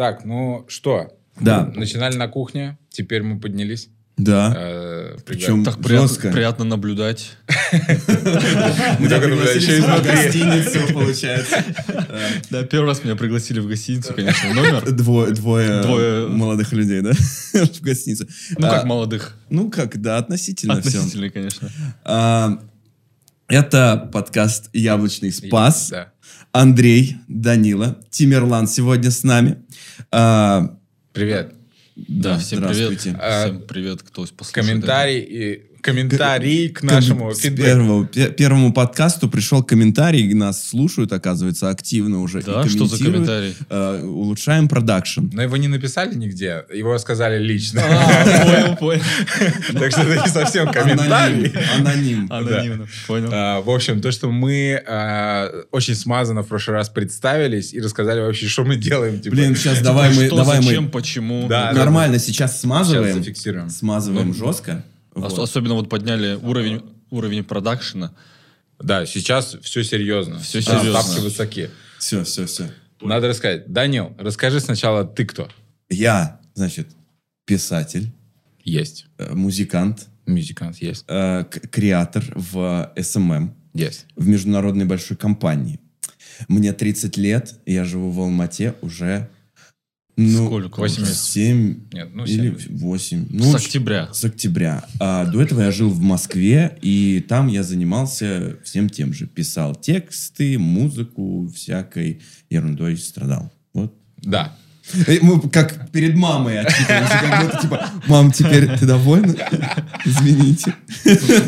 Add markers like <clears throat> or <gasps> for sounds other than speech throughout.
Так, ну что? Да. Начинали на кухне, теперь мы поднялись. Да. Э, Причем Так приятно, жестко. приятно наблюдать. Мы тебя Так, пригласили в гостиницу, получается. Да, первый раз меня пригласили в гостиницу, конечно, номер. Двое, двое, Двое. молодых людей, да? <laughs> В гостиницу. Ну, как А, молодых. Ну, как, да, относительно. Относительно, конечно. Это подкаст «Яблочный спас». Да. Андрей, Данила, Тимерлан сегодня с нами. А, Привет. Да, всем привет. А, Всем привет, кто послушает. Комментарий и комментарий к нашему С фидбэку. первого, пе- первому подкасту пришел комментарий, нас слушают, оказывается, активно уже. и Да, что за комментируют. комментарий? Э, улучшаем продакшн. Но его не написали нигде, его сказали лично. А, понял, <laughs> понял. Так что это не совсем комментарий. Аноним. Аноним. Анонимно, понял. А, В общем, то, что мы а, очень смазанно в прошлый раз представились и рассказали вообще, что мы делаем. типа. Блин, сейчас давай мы, Что, давай зачем, почему? Да, нормально сейчас Сейчас смазываем. зафиксируем. Смазываем Ну, жестко. Ос- Вот. Особенно вот подняли уровень, уровень продакшена. Да, сейчас все серьезно. Ставки серьезно. высоки. Все, все, все. Надо рассказать. Данил, расскажи сначала, ты кто? Я, значит, писатель, Есть. э, музыкант, Мюзикант есть. э, креатор в SMM, Есть. в международной большой компании. Мне 30 лет, я живу в Алмате уже... Ну, Сколько? Восемь лет. 7 Нет, ну, или семь. 8. С Ну, октября. С октября. А до этого я жил в Москве, и там я занимался всем тем же. Писал тексты, музыку, всякой ерундой страдал. Вот. Да. Э, Мы как перед мамой отчитываемся, как будто типа, мам, теперь ты довольна? Извините.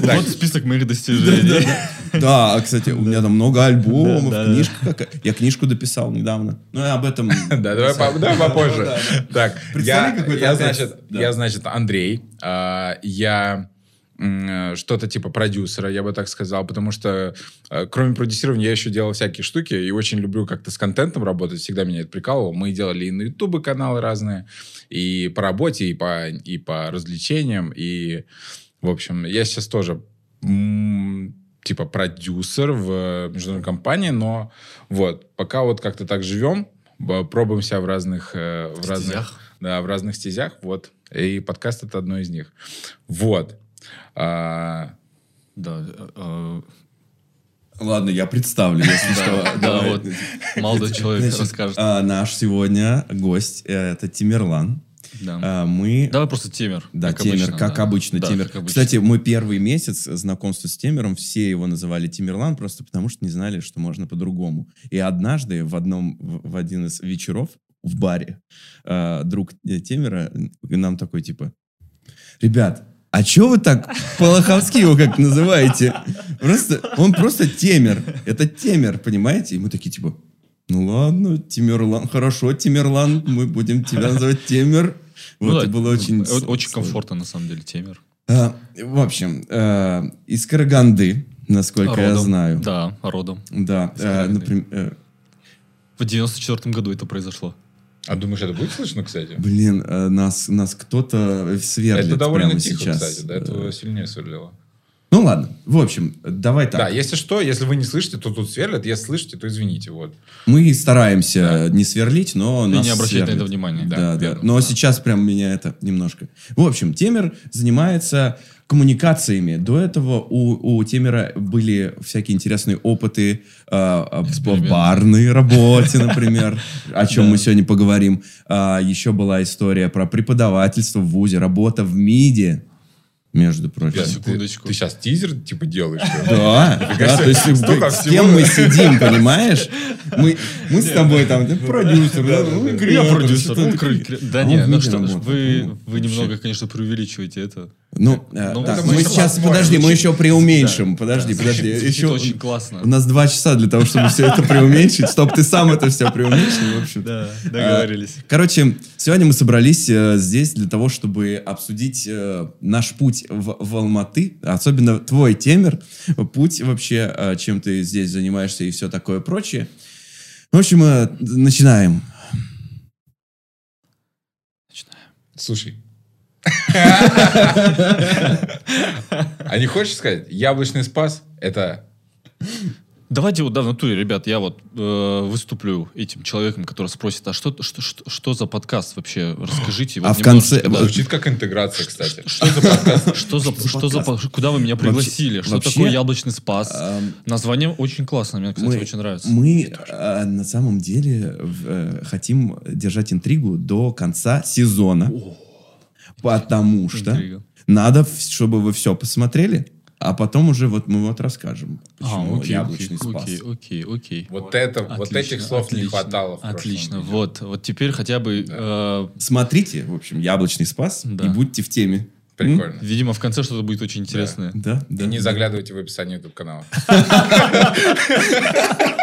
Вот список моих достижений. Да, а, кстати, у меня там много альбомов, Да, да, да. книжка какая. Я книжку дописал недавно. Ну, и об этом... <laughs> Да, давай по- давай попозже. Да, да. Так, я, значит, да. я, значит, Андрей. А, Я что-то типа продюсера, я бы так сказал, потому что э, кроме продюсирования я еще делал всякие штуки и очень люблю как-то с контентом работать, всегда меня это прикалывало. Мы делали и на ютубе каналы разные, и по работе, и по, и по развлечениям, и, в общем, я сейчас тоже м, типа продюсер в международной компании, но вот, пока вот как-то так живем, пробуем себя в разных... э, В разных Стезях. да, в разных стезях, вот. И подкаст это одно из них. Вот. А, Да, э, Ладно, я представлю, если что. да, вот молодой человек расскажет. а, наш сегодня гость э, это Тимерлан. Да. А, мы Давай просто темер. да, как Темер, обычно, как да. обычно, Да, Темер. как обычно. Кстати, мой первый месяц знакомства с Темером, все его называли Тимерлан, просто потому что не знали, что можно по-другому. И однажды в одном, в один из вечеров в баре э, друг э, Темера э, нам такой, типа, ребят, а чё вы так по-лоховски его как называете? Просто, он просто Темер. Это Темер, понимаете? И мы такие, типа, ну ладно, Тимерлан, хорошо, Тимерлан, мы будем тебя называть Темер. Ну Вот, да, и было очень... Очень комфортно, на самом деле, темер. А, в общем, э, из Караганды, насколько я Родом. знаю. Да, родом. Да. Э, Караганды. наприм- э, В 94 году это произошло. А думаешь, это будет слышно, кстати? блин, э, нас, нас кто-то сверлит это довольно прямо тихо, сейчас. кстати. До этого сильнее сверлило. Ну ладно, в общем, давай так. Да, если что, если вы не слышите, то тут сверлят. Если слышите, то извините. Вот. Мы стараемся не сверлить, но И нас не обращать на сверлит. это внимания. Да, Да, да. верно. Но сейчас прям меня это немножко. В общем, Темер занимается коммуникациями. До этого у, у Темера были всякие интересные опыты э, в барной работе, например, <laughs> о чем мы сегодня поговорим. А, Еще была история про преподавательство в ВУЗе, работа в МИДе, между прочим. Секундочку. Ты, ты сейчас тизер типа делаешь? <laughs> Да, да, то есть с кем мы сидим, понимаешь? Мы, мы с тобой там, ты продюсер, да, ну, Я продюсер. Да он не, в ну что, Ну, вы немного, конечно, преувеличиваете это. Ну, э, Ну, так, это мы мы сейчас, подожди, мы еще преуменьшим. Подожди, Да, подожди. Еще очень классно. У нас два часа для того, чтобы все это преуменьшить, чтобы ты сам это все преуменьшил, в общем. Да, договорились. Короче, сегодня мы собрались э, здесь для того, чтобы обсудить э, наш путь в, в Алматы, особенно твой темер, путь вообще, э, чем ты здесь занимаешься и все такое прочее. В общем, э, начинаем. Слушай. А не хочешь сказать, яблочный спас это Давайте вот, да, в натуре, ребят, я вот э, выступлю этим человеком, который спросит, а что, что, что, что за подкаст вообще? Расскажите. А вот в конце- да. Звучит как интеграция, кстати. Что за подкаст? <laughs> Что за, Что за что за, куда вы меня пригласили? что вообще, такое яблочный спас? Ам, Название очень классное, мне, кстати, мы, очень нравится. мы а, на самом деле э, хотим держать интригу до конца сезона. Потому что Интрига. надо, чтобы вы все посмотрели, а потом уже вот мы вот расскажем, А, почему окей, яблочный окей, спас. окей, окей, окей. Вот это, вот Отлично, этих слов не отлично, хватало в прошлом Отлично, видео. вот, вот теперь хотя бы, э, Смотрите, в общем, яблочный спас Да. и будьте в теме. Прикольно. видимо, в конце что-то будет очень интересное. Да, И да. не заглядывайте в описание YouTube канала. <laughs>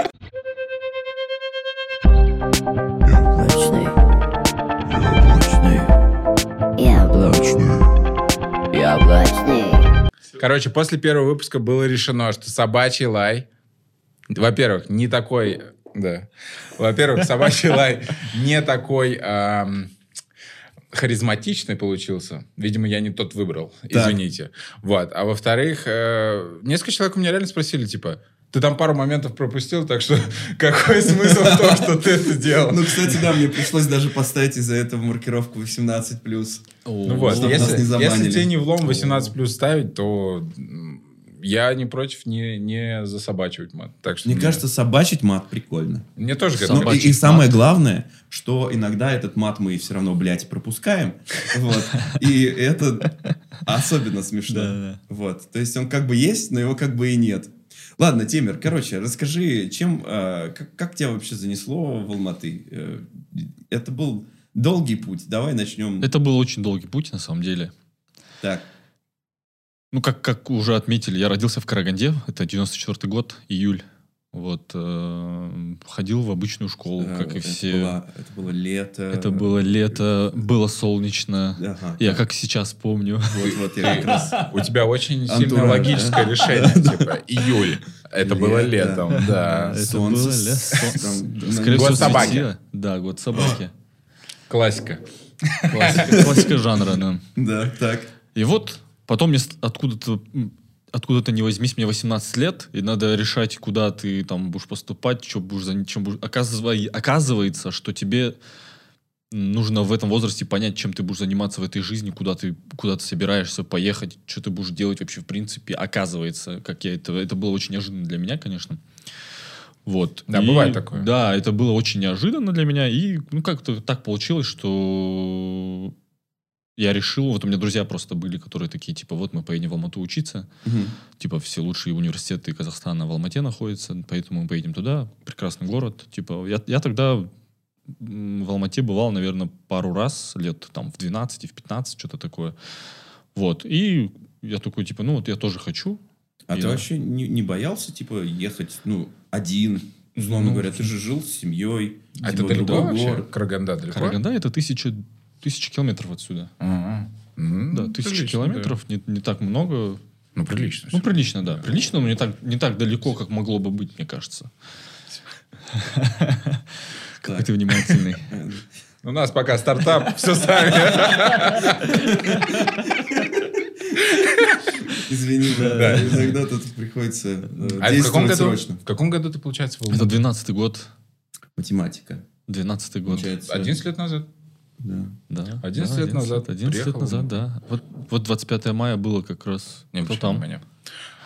Короче, после первого выпуска было решено, что собачий лай, во-первых, не такой, да, во-первых, собачий лай не такой ам, харизматичный получился. Видимо, я не тот выбрал, Так. извините. Вот. А во-вторых, э, несколько человек у меня реально спросили, типа, ты там пару моментов пропустил, так что <laughs> какой смысл в том, что ты это сделал? Ну, кстати, да, мне пришлось даже поставить из-за этого маркировку 18+. Ну вот, Чтоб нас если, не забанили. если тебе не влом 18 плюс ставить, то я не против не, не засобачивать мат. Так что Мне мне- кажется, собачить мат прикольно. мне тоже к Собачий этому Ну, и, и самое главное, что иногда этот мат мы все равно, блядь, пропускаем. <laughs> Вот. И это особенно смешно. Вот. То есть он как бы есть, но его как бы и нет. Ладно, Темир, короче, расскажи, чем, э, как, как тебя вообще занесло в Алматы? Э, это был долгий путь. Давай начнем. Это был очень долгий путь, на самом деле. Так. Ну, как, как уже отметили, я родился в Караганде, это 94 год, июль. Вот, э, ходил в обычную школу, э, как и это все. было- это было лето. Это было лето, было солнечно. Ага. Я как сейчас помню. Вот, вот, я как раз... У тебя очень Антураж, логическое да? <laughs> решение, типа июль. Это было Лето. летом, да. Это солнце было лето. Год собаки. Да, год собаки. Классика. Классика, жанра, да. Да, так. И вот потом мне откуда-то откуда-то не возьмись, мне 18 лет, и надо решать, куда ты там будешь поступать, что будешь за чем будешь. Оказыва- Оказывается, что тебе нужно в этом возрасте понять, чем ты будешь заниматься в этой жизни, куда ты, куда ты собираешься поехать, что ты будешь делать вообще в принципе. Оказывается, как я это, это было очень неожиданно для меня, конечно. Вот. Да, И- бывает такое. Да, это было очень неожиданно для меня. И ну как-то так получилось, что я решил, вот у меня друзья просто были, которые такие, типа, вот мы поедем в Алмату учиться, Мгм. типа, все лучшие университеты Казахстана в Алмате находятся, поэтому мы поедем туда, прекрасный город, типа, я, я тогда в Алмате бывал, наверное, пару раз, лет там в 12, в 15, что-то такое, вот, и я такой, типа, ну вот я тоже хочу, А И ты да. вообще не, не боялся, типа, ехать, ну, один? Условно Ну, говоря, ты же жил с семьей. А это типа, в далеко другой вообще? город. Караганда далеко? Караганда это тысяча, тысяча километров отсюда, Ага. Да, тысяча прилично, километров, не, не так много, да. Ну, прилично. Ну, прилично, да. Прилично, но не так, не так далеко, как могло бы быть, мне кажется. <laughs> Какой ты внимательный. <laughs> У нас пока стартап, <laughs> все сами. Извини, да, иногда тут приходится э, А в каком году? срочно. В каком году ты, получается, был? Это 12-й год. Математика. 12-й год. Получается. 11 лет назад. Да. Да. 11 да, лет назад 11 лет приехал. назад, да. Вот, вот 25 мая было как раз. Не, Кто там? меня?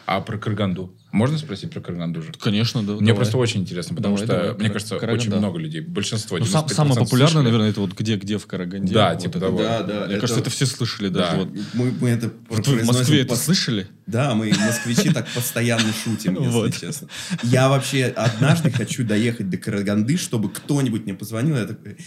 А про Караганду? Можно спросить про Караганду же? Конечно, да. Мне давай. просто очень интересно, потому Давай, что, давай, мне кажется, Караганда. очень много людей, большинство, Ну, сам- 95% самое популярное, слышали. наверное, это вот где-где в Караганде. Да, Вот типа это. того. Да, да. Мне кажется, это все слышали Да. даже. Вот. Мы, мы это Вот в Москве это пос- слышали? Да, мы, москвичи, так постоянно шутим, если честно. Я вообще однажды хочу доехать до Караганды, чтобы кто-нибудь мне позвонил,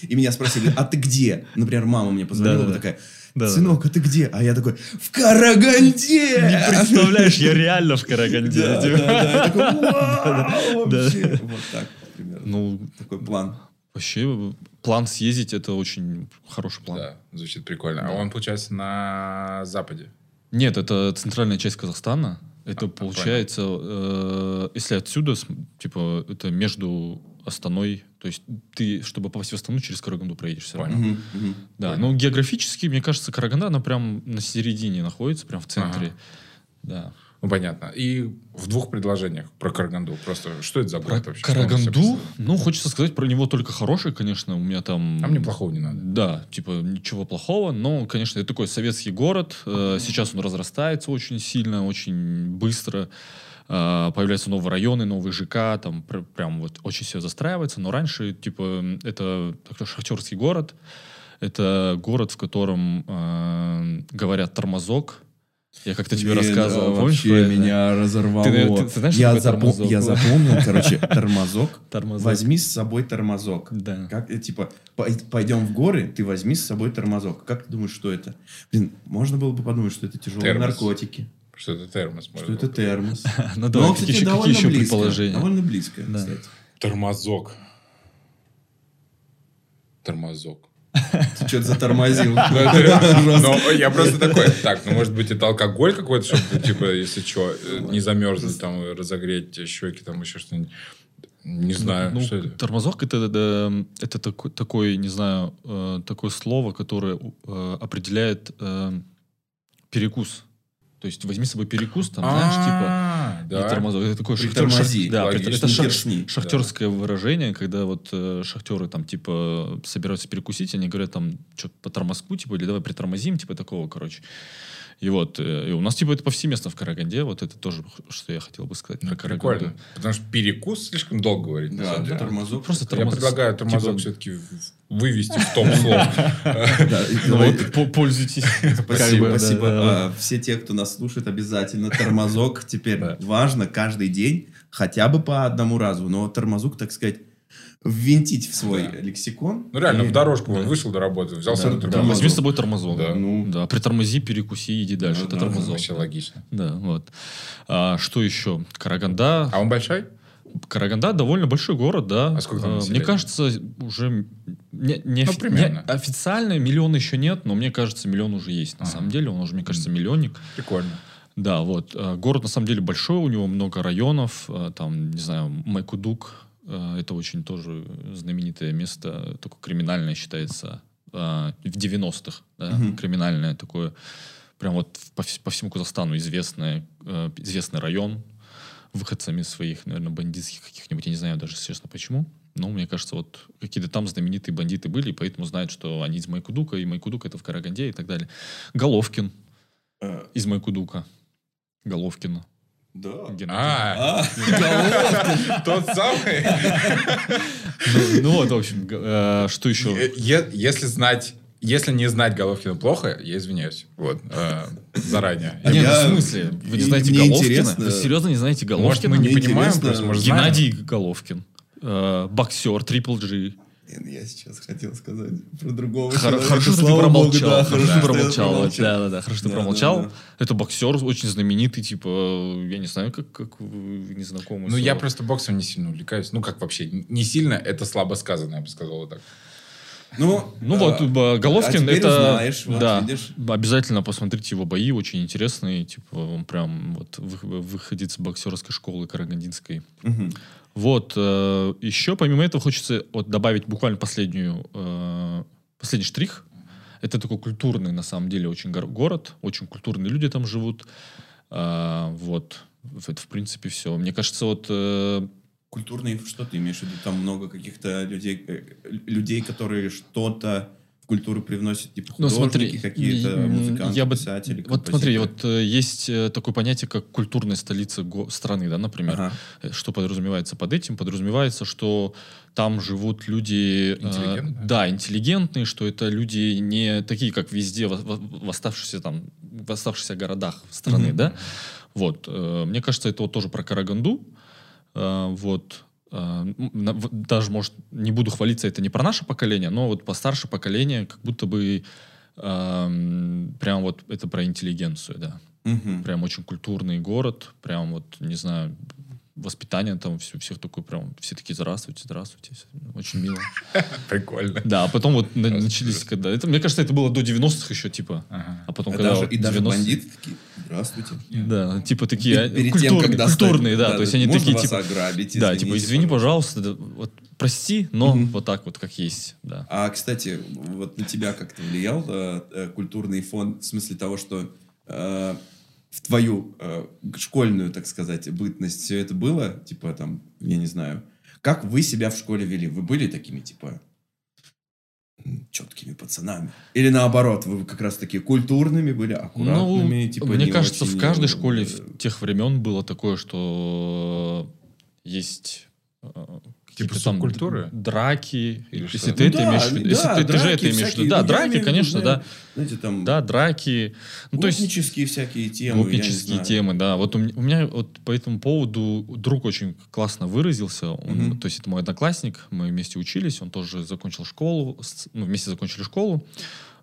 и меня спросили, а ты где? Например, мама мне позвонила, такая, Да-да-да. сынок, а ты где? А я такой, в Караганде! Не представляешь, я реально в Караганде. Да, да, да. Я такой, <laughs> «Вау, Да. вообще». Вот так, примерно. Ну, Такой план. вообще, план съездить, это очень хороший план. Да, звучит прикольно. А он, получается, на западе. Нет, это центральная часть Казахстана. Это А, получается, э, если отсюда, типа, это между Астаной, то есть ты, чтобы попасть в Астану, через Караганду проедешь все равно. Мгм, мгм. Да, Понял. ну географически, мне кажется, Караганда, она прям на середине находится, прям в центре. Ага. Да. Ну, понятно. И в двух предложениях про Караганду. Просто что это за Про город вообще? Из себя Караганду, ну, хочется сказать про него только хорошее, конечно. У меня там... А мне плохого не надо. Да, типа ничего плохого, но, конечно, это такой советский город. Э, Сейчас он разрастается очень сильно, очень быстро. Э, Появляются новые районы, новые ЖК, там пр- прям вот очень все застраивается. Но раньше, типа, это такой шахтерский город. Это город, в котором э, говорят тормозок. Я как-то тебе Блин, рассказывал. а, Помнишь Вообще это? меня разорвало. Ты, ты- ты знаешь, что я, запом- тормозок? я запомнил, короче, <laughs> тормозок. Тормозок. Возьми с собой тормозок. Да. Как, э, типа, пой- пойдем в горы, ты возьми с собой тормозок. Как ты думаешь, что это? Блин, можно было бы подумать, что это тяжелые Термос. наркотики, Что это термос? что это термос. <laughs> Ну да, Но, какие, кстати, еще, какие еще близко. предположения? Довольно близко, Да. кстати. Тормозок. Тормозок. Ты что-то затормозил. <laughs> Ну, это- <laughs> ну, я просто такой, так, ну, может быть, это алкоголь какой-то, чтобы, типа, если что, не замерзнуть, там, разогреть щеки, там, еще что-нибудь. Не знаю, Ну, что это. Тормозок это, это, это такой, такой, не знаю, э, такое слово, которое э, определяет э, перекус. То есть возьми с собой перекус, там, знаешь, типа. А, и да. тормозок. Это такое шахтер- да, это шах- шахтерское выражение, когда вот э, шахтеры там типа собираются перекусить, они говорят там что по тормозку, типа, или давай притормозим, типа такого, короче. И вот, э, и у нас типа это повсеместно в Караганде, вот это тоже, что я хотел бы сказать Ну, про Караганду. прикольно. Потому что перекус слишком долго говорить. Да, деле. тормозок. Просто Я тормоз- предлагаю тормозок типа, все-таки вывести в том слово. <laughs> Да, Ну пользуйтесь. Спасибо, да, да. А, Все те, кто нас слушает, обязательно тормозок теперь Да. важно каждый день, хотя бы по одному разу, но тормозок, так сказать, ввинтить в свой Да. лексикон. Ну, реально, И- в дорожку вон вышел до работы, взял Да, да, возьми с собой тормозок. Да. Ну, Да, притормози, перекуси, иди дальше. Да, это да, тормозок. Вообще логично. Да, вот. А, что еще? Караганда. А он большой? Караганда довольно большой город, да. А сколько там А, Мне населения? кажется, уже не, не Ну, офи- примерно. не- официально миллион еще нет, но мне кажется, миллион уже есть. На Ага. самом деле, он уже, мне кажется, миллионник. Прикольно. Да, вот. А, Город на самом деле большой, у него много районов. а, Там, не знаю, Майкудук. А, Это очень тоже знаменитое место, такое криминальное считается. а, В 90-х, да, Мгм. криминальное такое. Прям вот по, по всему Казахстану известное, э, известный район выходцами своих, наверное, бандитских каких-нибудь, я не знаю даже, честно, почему. Но мне кажется, вот какие-то там знаменитые бандиты были, и поэтому знают, что они из Майкудука, и Майкудук это в Караганде и так далее. Головкин э, из Майкудука. Головкина. Да. Геннадий. А, <laughs> тот самый. Ну, ну вот, в общем, э, что еще? Если знать, если не знать Головкина плохо, я извиняюсь. Вот, э, заранее. А Не, ну, в смысле? Вы не знаете мне Головкина? интересно- Вы серьезно не знаете Может, Головкина? мы не Мне понимаем, просто, может, знаем. Геннадий Головкин. Э, боксер, Трипл G. Блин, Я сейчас хотел сказать про другого Хор- человека. Хорошо, что ты промолчал. богу, да, Хорошо, что да, ты промолчал. что промолчал. Да, да, да, хорошо, что ты Да, промолчал. да, Это боксер очень знаменитый, типа, я не знаю, как, как вы не знакомы. Ну, я просто боксом не сильно увлекаюсь. Ну, как вообще, не сильно, это слабо сказано, я бы сказал вот так. Ну, Ну а, вот, Головкин а это... узнаешь, вот да, видишь. обязательно посмотрите его бои, очень интересные. Типа, он прям вот вы- выходит с боксерской школы карагандинской. Мгм. Вот, э, еще помимо этого хочется вот добавить буквально последнюю, э, последний штрих. Это такой культурный, на самом деле, очень гор- город, очень культурные люди там живут. А, вот, это в принципе все. Мне кажется, вот э, Культурный, что ты имеешь в виду? Там много каких-то людей, э, людей, которые что-то в культуру привносят, типа Ну, художники, смотри, какие-то музыканты, я бы- писатели, вот смотри, вот э, есть э, такое понятие, как культурная столица го- страны, да, например. Ага. Э, Что подразумевается под этим? Подразумевается, что там живут люди... э, Интеллигентные? да, интеллигентные, что это люди не такие, как везде в, в- в оставшихся там, в оставшихся городах страны, Мгм. да? Вот. э, мне кажется, это вот тоже про Караганду. Э, вот. Э, даже, может, не буду хвалиться, это не про наше поколение, но вот постарше поколение, как будто бы эм, прям вот это про интеллигенцию, да. Мгм. Прям очень культурный город, прям вот, не знаю, воспитание там все, всех такое прям, все такие здравствуйте, здравствуйте, очень мило. <laughs> Прикольно. Да, а потом вот начались, когда, это, мне кажется, это было до 90-х еще, типа, Ага. а потом, А когда даже, и даже 90-е бандиты такие, здравствуйте. Да, типа такие Перед тем, культурные, когда культурные, стать- да, то есть они такие, типа, ограбить, да, типа, извини, пожалуйста. да, вот прости, но Мгм. вот так вот, как есть, да. А, кстати, вот на тебя как-то влиял э, э, культурный фон в смысле того, что э, в твою э, школьную, так сказать, бытность все это было? Типа там, я не знаю. Как вы себя в школе вели? Вы были такими, типа, четкими пацанами? Или наоборот, вы как раз таки культурными были, аккуратными? Ну, типа, мне не кажется, в каждой школе э, в тех времен было такое, что есть э, Типа там субкультуры? драки. Или если что? ты Ну это да, имеешь в виду. Если да, ты, ты же это имеешь в виду. Да, Ну, драки, конечно, да. Знаете, там Да, драки. Ну, то есть гопнические всякие темы. Гопнические темы, да. Вот у меня, у меня вот по этому поводу друг очень классно выразился. Он, Мгм. То есть это мой одноклассник, мы вместе учились, он тоже закончил школу, ну, вместе закончили школу.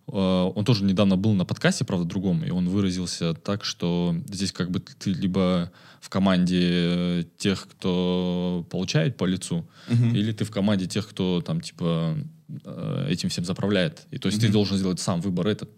Э, Он тоже недавно был на подкасте, правда, другом, и он выразился так, что здесь как бы ты либо в команде э, тех, кто получает по лицу, Мгм. или ты в команде тех, кто там типа э, этим всем заправляет. И то есть ты Мгм. должен сделать сам выбор этот.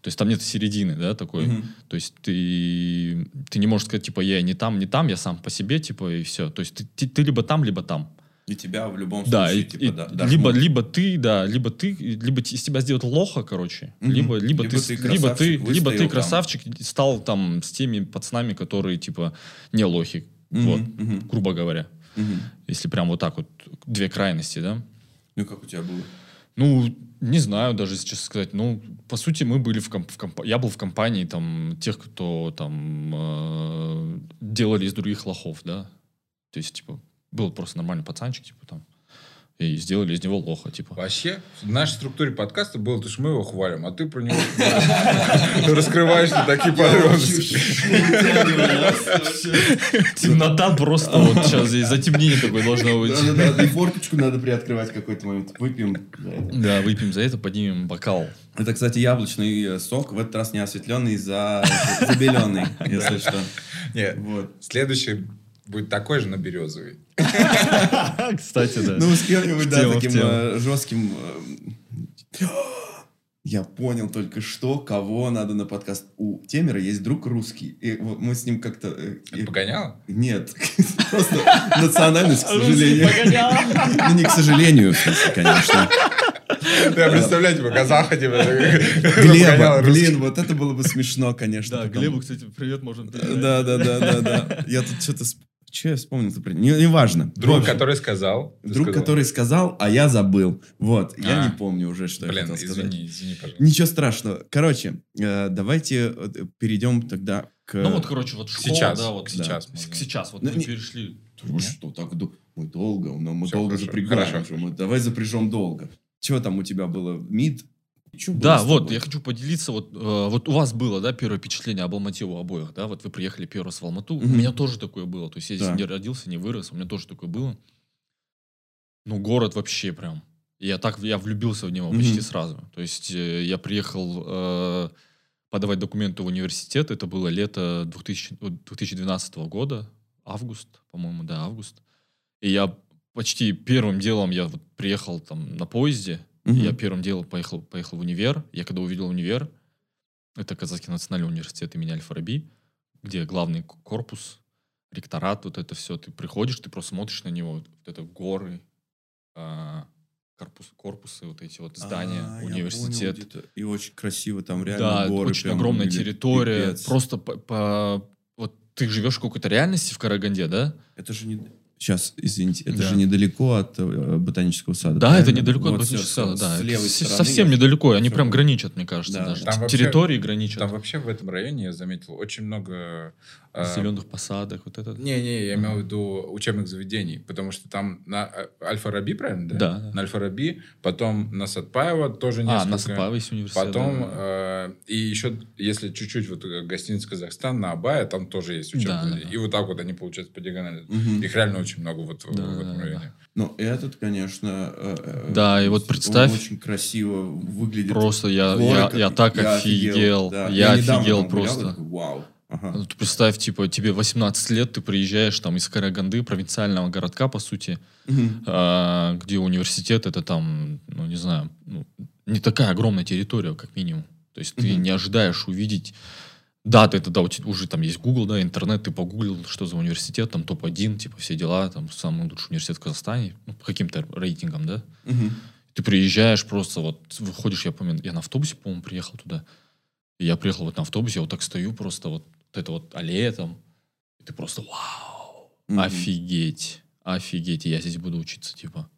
То есть там нет середины, да, такой. Мгм. То есть ты, ты не можешь сказать, типа, я не там, не там, я сам по себе, типа, и все. То есть ты, ты, ты либо там, либо там. И тебя в любом Да, случае, и- типа, и да, либо, дожмут. либо ты, да, либо ты, либо из тебя сделают лоха, короче, Мгм. либо, либо, Либо ты, ты либо ты, либо ты там. красавчик, и стал там с теми пацанами, которые, типа, не лохи, Мгм, вот, мгм, грубо говоря. мгм. Если прям вот так вот, две крайности, да. Ну, как у тебя было? Ну, не знаю даже, честно сказать. Ну, по сути, мы были в, комп- в компа- Я был в компании там тех, кто там э, делали из других лохов, да. То есть, типа, был просто нормальный пацанчик, типа, там. И сделали из него лоха, типа. Вообще, в нашей структуре подкаста было, то, что мы его хвалим, а ты про него раскрываешь на такие подробности. <laughs> Темнота просто вот сейчас здесь затемнение такое должно быть. И форточку надо приоткрывать в какой-то момент. Выпьем. за это. Да, выпьем за это, поднимем бокал. Это, кстати, яблочный э, сок, в этот раз не осветленный, за забеленный, если что. Нет, Вот. следующий будет такой же, но березовый. <laughs> Кстати, да. Ну, с кем-нибудь, да, таким э, жестким... э, <gasps> Я понял только что, кого надо на подкаст. У Темера есть друг русский. И мы с ним как-то... э, Это и- погоняло? Нет, <laughs> просто национальность, к сожалению. Ну, не к сожалению, конечно. Я представляю, типа, казаха, типа, Глеба, блин, вот это было бы смешно, конечно. Да. Глебу, кстати, привет, можем. Да, да, да, да, да. Я тут что-то... Что я вспомнил? Не, неважно. В Друг, общем, который сказал. ты Друг, сказал. который сказал, а я забыл. Вот, я А. не помню уже, что я Блин, хотел сказать. извини, извини, пожалуйста. Ничего страшного. Короче, э, давайте э, перейдем тогда к... Ну вот, короче, вот школа, Сейчас, да, вот сейчас С- можно. Сейчас, вот Ну, мы не- перешли. Вы что, так мы долго, но мы Всё, долго хорошо, запрягаем. хорошо. Мы, давай запряжем долго. Чего там у тебя было? МИД? Было Да, вот, я хочу поделиться, вот, э, вот у вас было, да, первое впечатление об Алмате у обоих, да, вот вы приехали первый раз в Алмату, у Мгм. меня тоже такое было, то есть я здесь Да. не родился, не вырос, у меня тоже такое было. Ну, город вообще прям, я так, я влюбился в него Мгм. почти сразу, то есть э, я приехал э, подавать документы в университет, это было лето 2000, вот 2012 года, август, по-моему, да, август, и я почти первым делом я вот приехал там на поезде, Мгм. я первым делом поехал, поехал в универ. Я когда увидел универ, это Казахский национальный университет имени Аль-Фараби, где главный корпус, ректорат, вот это все. Ты приходишь, ты просто смотришь на него, вот это горы, а, корпус, корпусы, вот эти вот здания, А, университет. понял. И очень красиво там реально да, горы. очень огромная территория. Пипец. Просто по, по- вот ты живешь в какой-то реальности в Караганде, да? Это же не... Сейчас, извините, это Да. же недалеко от э, ботанического сада. Да, это правильно? недалеко от Вот всё, Ботанического сада, с да. левой С- стороны Совсем недалеко, они прям граничат, мне кажется, Да. даже. Там вообще- Территории граничат. Там вообще в этом районе, я заметил, очень много... э, зеленых посадок, вот это. Не-не, я имел в виду учебных заведений, потому что там на э, Альфа-Раби, правильно? Да. Да, да. На Альфа-Раби, потом на Сатпаева тоже А, несколько. на Сапаева есть университет. Потом, да. э, и еще, если чуть-чуть, вот э, гостиница Казахстан на Абая, там тоже есть учебные Да, да, заведения. да. И вот так вот они, получается, по диагонали. Мгм. Их реально очень много вот в- Да, в да, этом да. районе. Ну, этот, конечно... э, э, Да, и вот он представь- очень красиво выглядит. Просто я, Горы, я, как- я так офигел. да. Я, недавно офигел гулял, просто. такой, Вау. Ага. Ну, ты представь, типа, тебе 18 лет, ты приезжаешь там из Караганды, провинциального городка, по сути, Мгм. а, где университет, это там, ну, не знаю, ну, не такая огромная территория, как минимум. То есть ты не ожидаешь увидеть... Да, ты тогда уже там есть Google, да, интернет, ты погуглил, что за университет, там топ-1, типа, все дела, там, самый лучший университет в Казахстане, ну, по каким-то рейтингам, да. Мгм. Ты приезжаешь просто, вот, выходишь, я помню, я на автобусе, по-моему, приехал туда. И я приехал вот на автобусе, я вот так стою просто вот, вот это вот аллея там, и ты просто вау, Мгм. офигеть, офигеть, я здесь буду учиться, типа.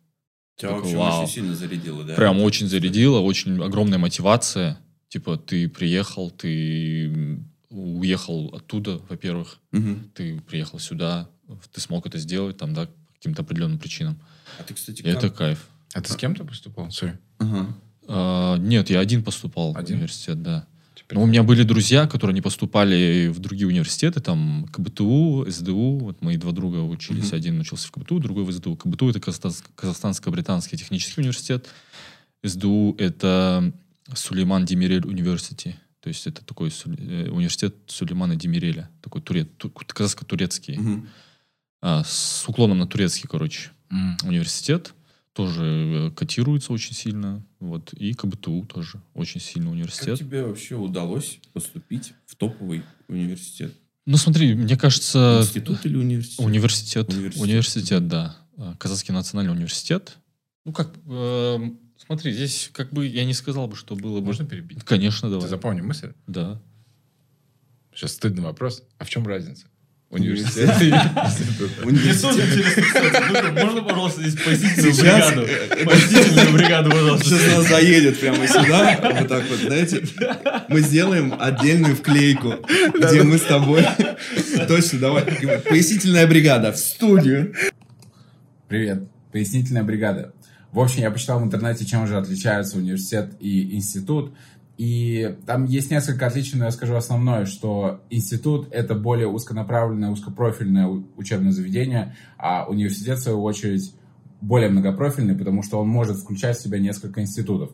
Тебя Такой, вообще вау. очень сильно зарядило, да? Прям очень зарядило, очень огромная мотивация. Типа, ты приехал, ты уехал оттуда, во-первых, Мгм. ты приехал сюда, ты смог это сделать там, да, по каким-то определенным причинам. А ты, кстати, И это как? кайф. А ты с кем-то поступал? Sorry. Ага. А, нет, я один поступал в Один? университет, да. Теперь- Но у меня были друзья, которые не поступали в другие университеты, там КБТУ, СДУ. Вот мои два друга учились. Мгм. Один учился в КБТУ, другой в СДУ. КБТУ это Казахстан- Казахстанско-британский технический университет. СДУ это Сулейман Демирель университет. То есть это такой э, университет Сулеймана Демиреля. Такой турет, ту- казахско-турецкий. Мгм. А, с уклоном на турецкий, короче М. университет тоже э, котируется очень сильно. Вот. И КБТУ тоже очень сильный Как университет. тебе вообще удалось поступить в топовый университет? Ну, смотри, мне кажется... Институт или университет? Университет. Университет. Университет, да. Казахский национальный университет. Ну, как... эм, смотри, здесь как бы я не сказал бы, что было бы... Можно перебить? Конечно, Ты давай. запомни мысль? Да. Сейчас стыдный вопрос. А в чем разница? Университет. <laughs> Университет. Университет. Можно, пожалуйста, здесь Сейчас, Пояснительную бригаду, Сейчас нас заедет прямо сюда, вот так вот, знаете. Мы сделаем отдельную вклейку, где мы с тобой... Точно, давай. Пояснительная бригада в студию. Привет. Пояснительная бригада. В общем, я почитал в интернете, чем же отличаются университет и институт. И там есть несколько отличий, но я скажу основное, что институт — это более узконаправленное, узкопрофильное учебное заведение, а университет, в свою очередь, более многопрофильный, потому что он может включать в себя несколько институтов.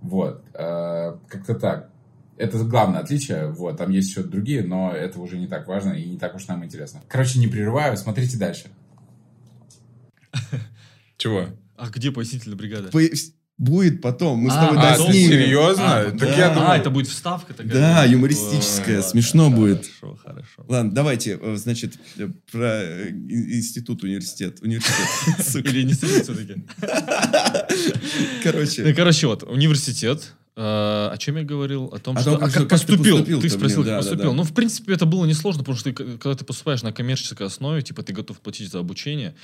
Вот. Э, Как-то так. Это главное отличие. Вот. Там есть еще другие, но это уже не так важно и не так уж нам интересно. Короче, не прерываю. Смотрите дальше. Чего? А где пояснительная бригада? Пояс- Будет потом, мы с А, тобой а, доснимем. серьезно? А, Так да. я думал... А, это будет вставка такая? Да, юмористическая, Ой, смешно ладно, будет. Хорошо, хорошо. Ладно, давайте, э, значит, э, про э, ин- институт, университет. Университет. <laughs> Или не все-таки? <laughs> Ну, Короче, короче, вот, университет. Э, о чем я говорил? О том, О что, том, как- а как как ты поступил. Ты спросил, блин, как да, да, поступил. да. Ну, в принципе, это было несложно, потому что ты, когда ты поступаешь на коммерческой основе, типа, ты готов платить за обучение,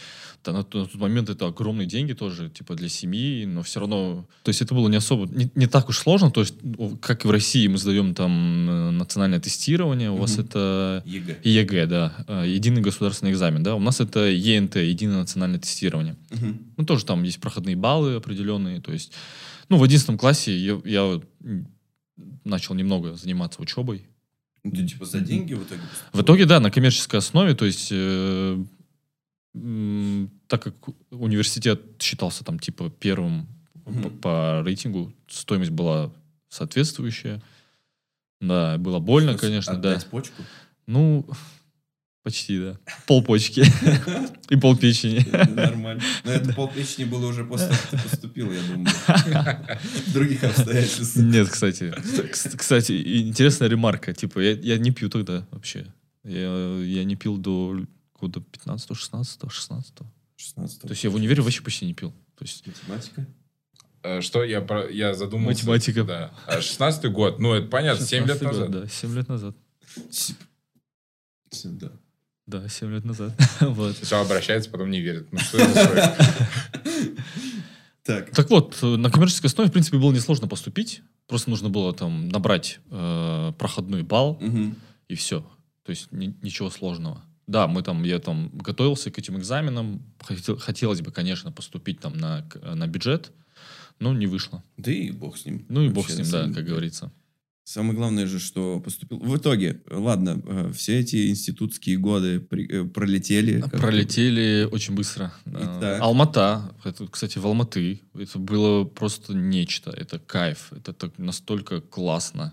то на, т- на тот момент это огромные деньги тоже, типа, для семьи, но все равно... То есть это было не особо... Не, не так уж сложно, то есть, как и в России мы сдаем там э, национальное тестирование, у вас Мгм. это... ЕГЭ. ЕГЭ, да, э, единый государственный экзамен, да, у нас это ЕНТ, единое национальное тестирование. Мгм. Ну, тоже там есть проходные баллы определенные. То есть, ну, в 11 классе я, я начал немного заниматься учебой. Ну, Ты типа за деньги в итоге? В итоге, да, на коммерческой основе, то есть, э, м, так как университет считался там типа первым Мгм. по, по рейтингу, стоимость была соответствующая. Да, было больно, конечно, да. почку? Ну, почти, да. Пол почки <laughs> и пол печени. Нормально. Но это полпечени было уже после того, как ты поступил, я думаю. Других обстоятельствах. Нет, кстати. Кс- Кстати, интересная ремарка. Типа, я, я не пью тогда вообще. Я, я не пил до года 15 16 16 То 16 есть я в универе вообще почти не пил. То есть Математика? Э, Что я, про- я задумался? Математика. Да. А 16 год, ну это понятно, 7 лет 16 год, назад. Да, 7 лет назад. Да. Да, 7 лет назад. <laughs> вот. Сначала обращается, потом не верит. Ну что это? Так. Так вот, на коммерческой основе, в принципе, было несложно поступить. Просто нужно было там набрать э, проходной балл, Мгм. и все. То есть ни- ничего сложного. Да, мы там, я там готовился к этим экзаменам. Хотел- хотелось бы, конечно, поступить там на, на бюджет, но не вышло. Да и бог с ним. Ну и Вообще, бог с ним, да, как говорится. Самое главное же, что поступил. В итоге, ладно, э, все эти институтские годы при- э, пролетели. как- Пролетели очень быстро. Э, Итак. Алмата, это, кстати, в Алматы, это было просто нечто. Это кайф, это так настолько классно.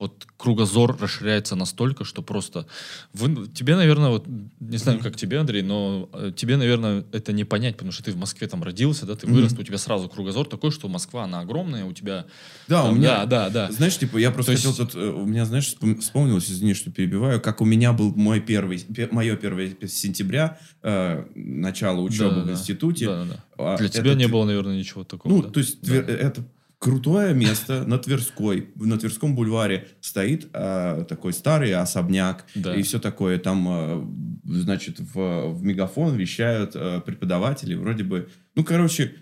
Вот кругозор расширяется настолько, что просто... Вы, тебе, наверное, вот, не знаю, Мгм. как тебе, Андрей, но э, тебе, наверное, это не понять, потому что ты в Москве там родился, да, ты Мгм. вырос, у тебя сразу кругозор такой, что Москва, она огромная, у тебя... Да, у там, меня... Да, да, да. Знаешь, типа, я просто То хотел есть- тут... э, У меня, знаешь, вспом- вспомнилось, извини, что перебиваю, как у меня был мой первый... пе- Мое 1 сентября, э, начало учебы Да, в институте. Да, да, да. А Для это тебя не ты- было, наверное, ничего такого. Ну, да? то есть Да. твер- это крутое место на Тверской, на Тверском бульваре стоит а, такой старый особняк Да. и все такое. Там, а, значит, в, в мегафон вещают а, преподаватели, вроде бы, ну, короче,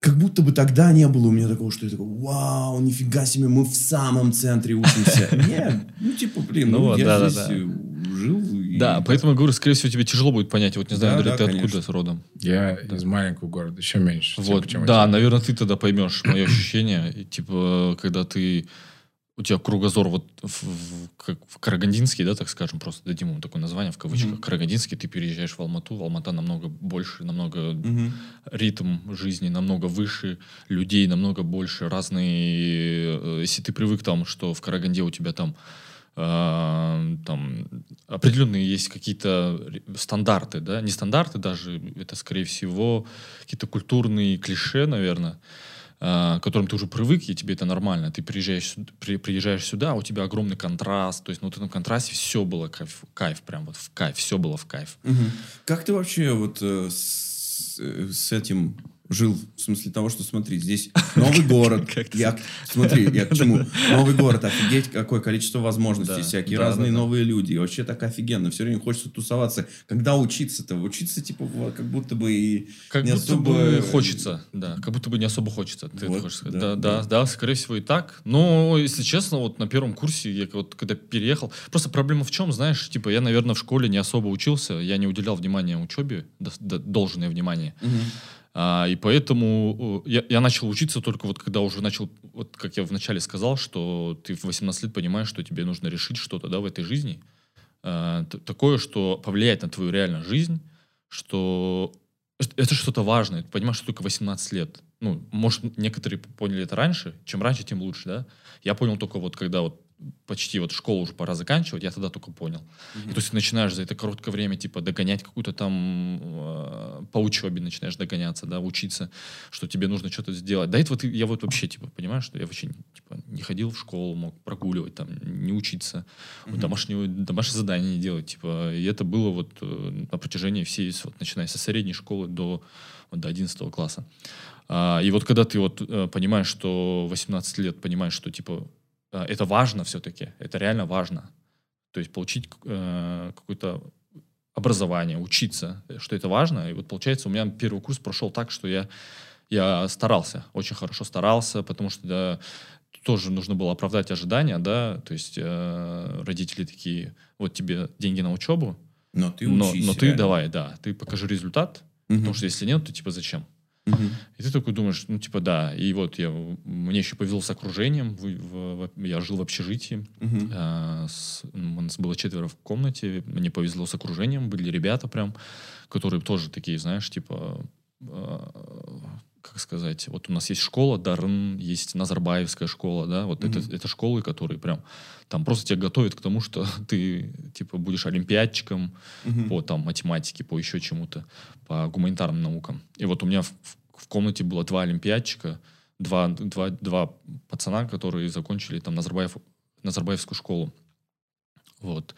как будто бы тогда не было у меня такого, что я такой, вау, нифига себе, мы в самом центре учимся. <laughs> Нет, ну, типа, блин, Ну ну, я здесь э, жил. и- Да, поэтому я говорю, скорее всего, тебе тяжело будет понять. Вот не знаю, Да, Андрей, да, ты конечно. откуда с родом? Я из маленького города, еще меньше. типа, Вот, у да, тебя. наверное, ты тогда поймешь мое ощущение. И, типа, когда ты... У тебя кругозор вот в, в- как в Карагандинский, да, так скажем, просто дадим ему такое название в кавычках. Мгм. Карагандинский, ты переезжаешь в Алмату. Алмата намного больше, намного Мгм. ритм жизни намного выше, людей намного больше, разные... э, Если ты привык там, что в Караганде у тебя там там определенные есть какие-то стандарты, да, не стандарты даже, это скорее всего какие-то культурные клише, наверное, э, к которым ты уже привык, и тебе это нормально. Ты приезжаешь, при- приезжаешь сюда, у тебя огромный контраст, то есть на вот этом контрасте все было кайф, кайф прям вот в кайф, все было в кайф. Мгм. Как ты вообще вот э, с, э, с этим жил? В смысле того, что смотри, здесь <laughs> новый город. Я, смотри, я <laughs> к чему? Новый город, офигеть, какое количество возможностей, всякие разные новые люди. И вообще так офигенно, все время хочется тусоваться. Когда учиться-то? Учиться, типа, как будто бы и Как будто бы хочется, да, как будто бы не особо хочется. Ты хочешь сказать. да, Да, да, скорее всего и так. Но, если честно, вот на первом курсе, я вот когда переехал, просто проблема в чем, знаешь, типа я, наверное, в школе не особо учился, я не уделял внимания учебе, должное внимание. Мгм. А, и поэтому я, я начал учиться только вот когда уже начал, вот как я вначале сказал, что ты в 18 лет понимаешь, что тебе нужно решить что-то да, в этой жизни. А, такое, что повлияет на твою реальную жизнь, что это что-то важное. Ты понимаешь, что только 18 лет. Ну, может, некоторые поняли это раньше. Чем раньше, тем лучше, да? Я понял только вот, когда вот почти вот школу уже пора заканчивать, я тогда только понял. И то есть ты начинаешь за это короткое время, типа, догонять какую-то там э, по учебе начинаешь догоняться, да, учиться, что тебе нужно что-то сделать. До этого ты, я вот вообще, типа, понимаешь, что я вообще, типа, не ходил в школу, мог прогуливать, там, не учиться, вот домашнее, домашнее задание не делать, типа, и это было вот э, на протяжении всей, вот, начиная со средней школы до, вот, до 11 класса. А, и вот когда ты вот э, понимаешь, что 18 лет, понимаешь, что, типа, это важно все-таки, это реально важно. То есть получить э, какое-то образование, учиться, э, что это важно. И вот получается, у меня первый курс прошел так, что я, я старался, очень хорошо старался, потому что да, тоже нужно было оправдать ожидания, да, то есть э, родители такие, вот тебе деньги на учебу, Но ты но, учись. но ты реально. давай, да, ты покажи результат, Мгм. потому что если нет, то типа зачем? Мгм. И ты такой думаешь, ну, типа, да. И вот я, мне еще повезло с окружением. В- в- в- я жил в общежитии. Мгм. а, с- м, у нас было четверо в комнате. Мне повезло с окружением. Были ребята прям, которые тоже такие, знаешь, типа... как сказать, вот у нас есть школа Дарын, есть Назарбаевская школа, да, вот это, Мгм. это школы, которые прям там просто тебя готовят к тому, что <laughs> ты типа будешь олимпиадчиком, Мгм. по там математике, по еще чему-то, по гуманитарным наукам. И вот у меня в, в- в комнате было два олимпиадчика, два, два, два пацана, которые закончили там Назарбаев, Назарбаевскую школу. Вот.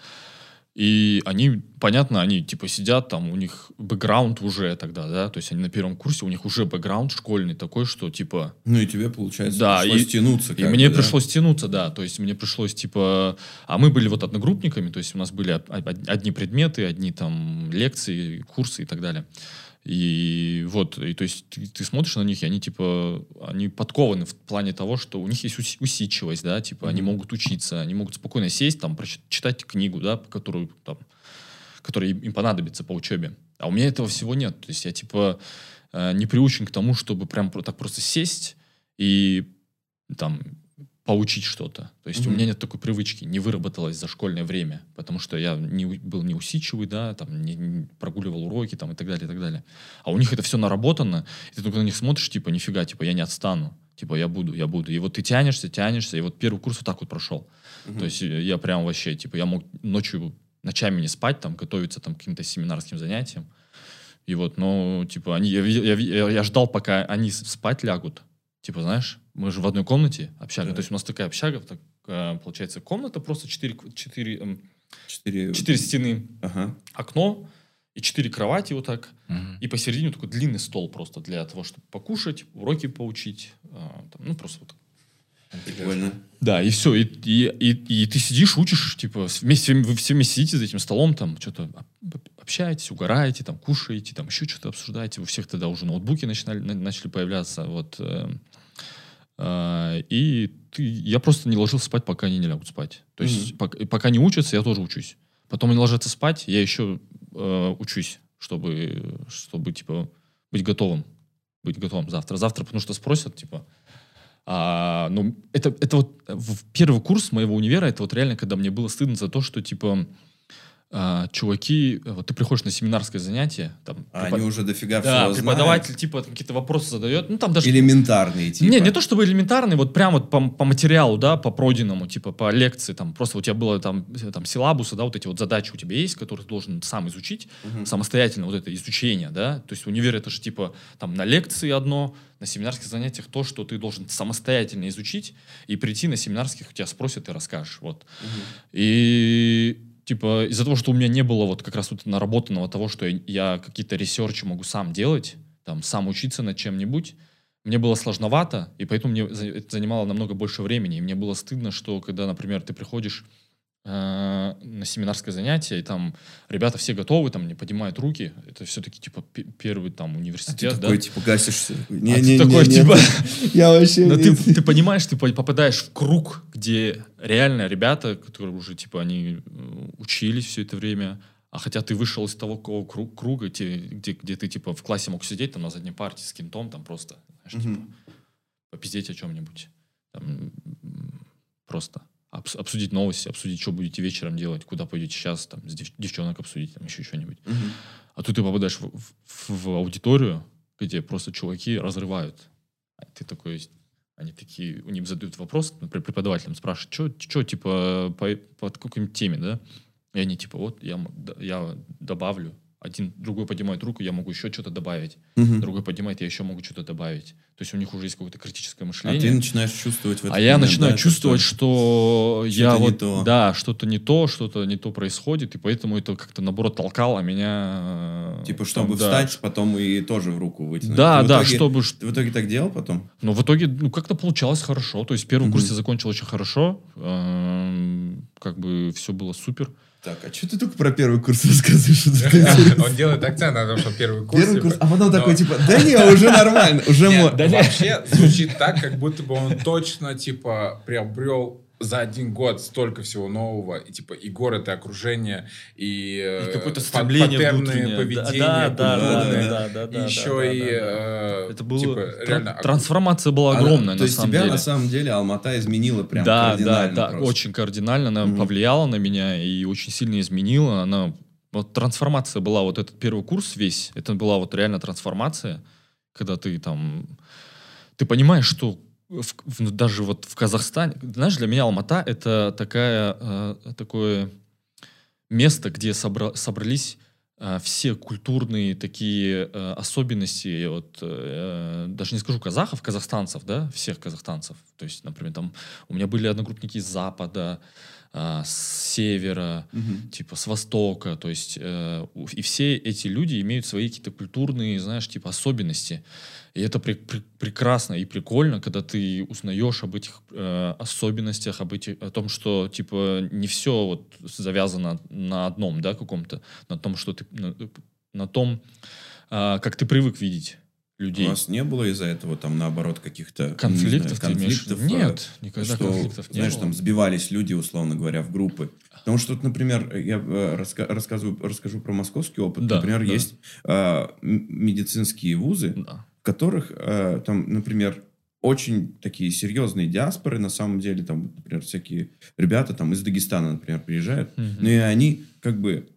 И они, понятно, они типа сидят там, у них бэкграунд уже тогда, да, то есть они на первом курсе, у них уже бэкграунд школьный такой, что типа Ну и тебе, получается, Да, пришлось и- тянуться. и мне да? пришлось тянуться, да. То есть мне пришлось, типа... А мы были вот одногруппниками, то есть у нас были од- од- одни предметы, одни там лекции, курсы и так далее. И вот, и то есть ты, ты смотришь на них, и они, типа, они подкованы в плане того, что у них есть ус- усидчивость, да, типа, они Мгм. могут учиться, они могут спокойно сесть, там, прочитать книгу, да, которую, там, которая им понадобится по учебе. А у меня этого всего нет. То есть я, типа, э, не приучен к тому, чтобы прям так просто сесть и там поучить что-то. То есть у Мгм. меня нет такой привычки, не выработалось за школьное время, потому что я не, у- был неусидчивый, да, там, не, не прогуливал уроки, там, и так далее, и так далее. А у них это все наработано, и ты только на них смотришь, типа, нифига, типа, я не отстану, типа, я буду, я буду. И вот ты тянешься, тянешься, и вот первый курс вот так вот прошел. Мгм. То есть э, я прям вообще, типа, я мог ночью, ночами не спать, там, готовиться там, к каким-то семинарским занятиям. И вот, ну, типа, они, я, я, я- я ждал, пока они спать лягут. Типа, знаешь, мы же в одной комнате общага. Да. То есть у нас такая общага, так, э, получается, комната просто четыре, четыре, эм, Четыре... четыре стены, Ага. окно, и четыре кровати вот так, Мгм. и посередине такой длинный стол просто для того, чтобы покушать, уроки поучить, а, там, ну просто вот Прикольно. да, и все. И, и, и, и ты сидишь, учишь, типа, вместе, вы все вместе сидите за этим столом, там, что-то об- общаетесь, угораете, там, кушаете, там, еще что-то обсуждаете. У всех тогда уже ноутбуки начинали, на- начали появляться, вот. А, и ты, я просто не ложился спать, пока они не лягут спать. То есть, Мгм. пок- и пока не учатся, я тоже учусь. Потом они ложатся спать, я еще э, учусь, чтобы, чтобы, типа, быть готовым. Быть готовым завтра. Завтра, потому что спросят, типа, а, ну, это, это вот э, в первый курс моего универа, это вот реально, когда мне было стыдно за то, что, типа, а, чуваки, э, вот ты приходишь на семинарское занятие, там, А препод- они уже дофига да, всего преподаватель, типа, там какие-то вопросы задает, ну, там даже... Элементарные, типа. Не, не то чтобы элементарный, вот прям вот по, по материалу, да, по пройденному, типа по лекции, там просто у тебя было там, э, там силабусы, да, вот эти вот задачи у тебя есть, которые ты должен сам изучить, Мгм. самостоятельно вот это изучение, да, то есть универ это же типа там на лекции одно, на семинарских занятиях то, что ты должен самостоятельно изучить, и прийти на семинарских, у тебя спросят, ты расскажешь, вот. И типа из-за того, что у меня не было вот как раз вот наработанного того, что я, я какие-то ресерчи могу сам делать, там сам учиться над чем-нибудь, мне было сложновато, и поэтому мне это занимало намного больше времени. И мне было стыдно, что когда, например, ты приходишь на семинарское занятие, и там ребята все готовы, там не поднимают руки, это все-таки типа пе- первый там А ты университет, да? такой, типа, гасишься. А ты такой, типа, <laughs> Я вообще... но не- ты, ты понимаешь, ты по- попадаешь в круг, где реально ребята, которые уже, типа, они э, учились все это время, а хотя ты вышел из того ко- кру- круга, те- где, где ты, типа, в классе мог сидеть, там, на задней парте с кентом, там, просто, знаешь, типа, Мгм. попиздеть о чем-нибудь. Там, просто обсудить новости, обсудить, что будете вечером делать, куда пойдете сейчас, там, с дев- девчонок обсудить, там, еще что-нибудь. Мгм. А тут ты попадаешь в, в- в аудиторию, где просто чуваки разрывают. А ты такой, они такие, у них задают вопрос, например, преподавателям спрашивают, что, типа, по, по какой-нибудь теме, да? И они типа, вот, я, я добавлю. Один, другой поднимает руку, я могу еще что-то добавить. Мгм. Другой поднимает, я еще могу что-то добавить. То есть у них уже есть какое-то критическое А мышление. ты начинаешь чувствовать в этот А я момент, начинаю да, чувствовать, что что я вот, то. да, что-то не то, что-то не то происходит, и поэтому это как-то, наоборот, толкало меня... э, Типа, там, чтобы да. встать, потом и тоже в руку вытянуть. Да, Ты да, итоге- чтобы... Ты в итоге так делал потом? Но в итоге, ну, как-то получалось хорошо. То есть первый Мгм. курс я закончил очень хорошо. эм, Как бы все было супер. Так, а что ты только про первый курс <laughs> рассказываешь? <laughs> Он делает акцент на том, что первый курс. Первый типа, курс, а потом такой, типа, да не, <laughs> уже нормально, уже Нет, мо- вообще звучит так, как будто бы он точно, типа, приобрел за один год столько всего нового, и типа и город, и окружение, и, э, И какое-то пат- стремление паттерны поведения, Да, да, да, да, да, да, еще да, и да, да. э, Это было... типа, тран- реально Трансформация была Она- огромная, То на есть самом тебя деле. на самом деле Алмата изменила прям да, да, кардинально да, просто. очень кардинально она Мгм. повлияла на меня и очень сильно изменила. Она вот трансформация была вот этот первый курс весь. Это была вот реально трансформация, когда ты там ты понимаешь, что в- в- ну, даже вот в Казахстане, знаешь, для меня Алмата это такая э, такое место, где собра- собрались э, все культурные такие э, особенности, вот, э, даже не скажу казахов, казахстанцев, да, всех казахстанцев. То есть, например, там у меня были одногруппники с запада, а, с севера, Мгм. типа с востока, то есть э, и все эти люди имеют свои какие-то культурные, знаешь, типа особенности. И это пре- пре- прекрасно и прикольно, когда ты узнаешь об этих э, особенностях, об этих, о том, что типа не все вот завязано на одном, да, каком-то, на том, что ты на, на том, а, как ты привык видеть У людей. вас не было из-за этого там наоборот каких-то Конфликтов, знаю, ты имеешь конфликтов, Нет, э, никогда что, конфликтов не знаешь, было. там сбивались люди, условно говоря, в группы. Потому что, вот, например, я э, раска- рассказываю, расскажу про московский опыт. Да, например, да. есть э, медицинские вузы, Да. В которых э, там, например, очень такие серьезные диаспоры, на самом деле, там, например, всякие ребята там из Дагестана, например, приезжают, Мгм. ну и они как бы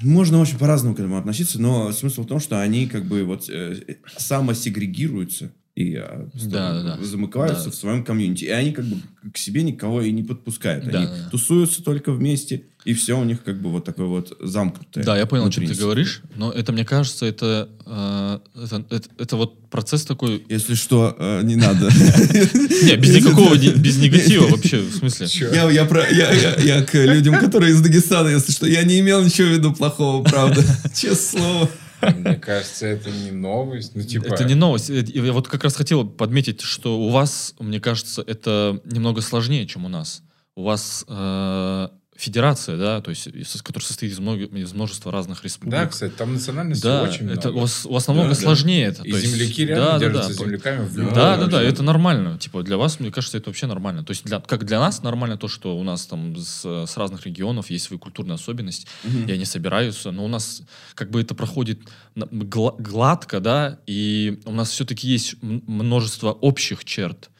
можно очень по-разному к этому относиться, но смысл в том, что они как бы вот э, самосегрегируются и э, Да, да, да. замыкаются Да. в своем комьюнити. И они как бы к себе никого и не подпускают. Да, они да, тусуются только вместе, и все у них как бы вот такое вот замкнутое. Да, я понял, о чем ты говоришь, но это, мне кажется, это э, это, это- это вот процесс такой... Если что, э, не надо. <laughs> Не, без <laughs> никакого, без негатива вообще, в смысле. Я, я, про- я, я, я к людям, которые из Дагестана, если что, я не имел ничего в виду плохого, правда. <laughs> Честное слово. Мне кажется, это не новость. Ну, типа... Это не новость. Э, Я вот как раз хотел подметить, что у вас, мне кажется, это немного сложнее, чем у нас. У вас э, федерация, да, то есть, которая состоит из, много- из множества разных республик. Да, кстати, там национальностей Да, очень это много. у вас, у вас намного Да, да. сложнее это. И есть- земляки да, реально да, держатся да, земляками в Да, да, да, случае. это нормально. Типа для вас, мне кажется, это вообще нормально. То есть для, как для нас нормально то, что у нас там с, с разных регионов есть свои культурные особенности, и они собираются, но у нас как бы это проходит гладко, да, и у нас все-таки есть множество общих черт.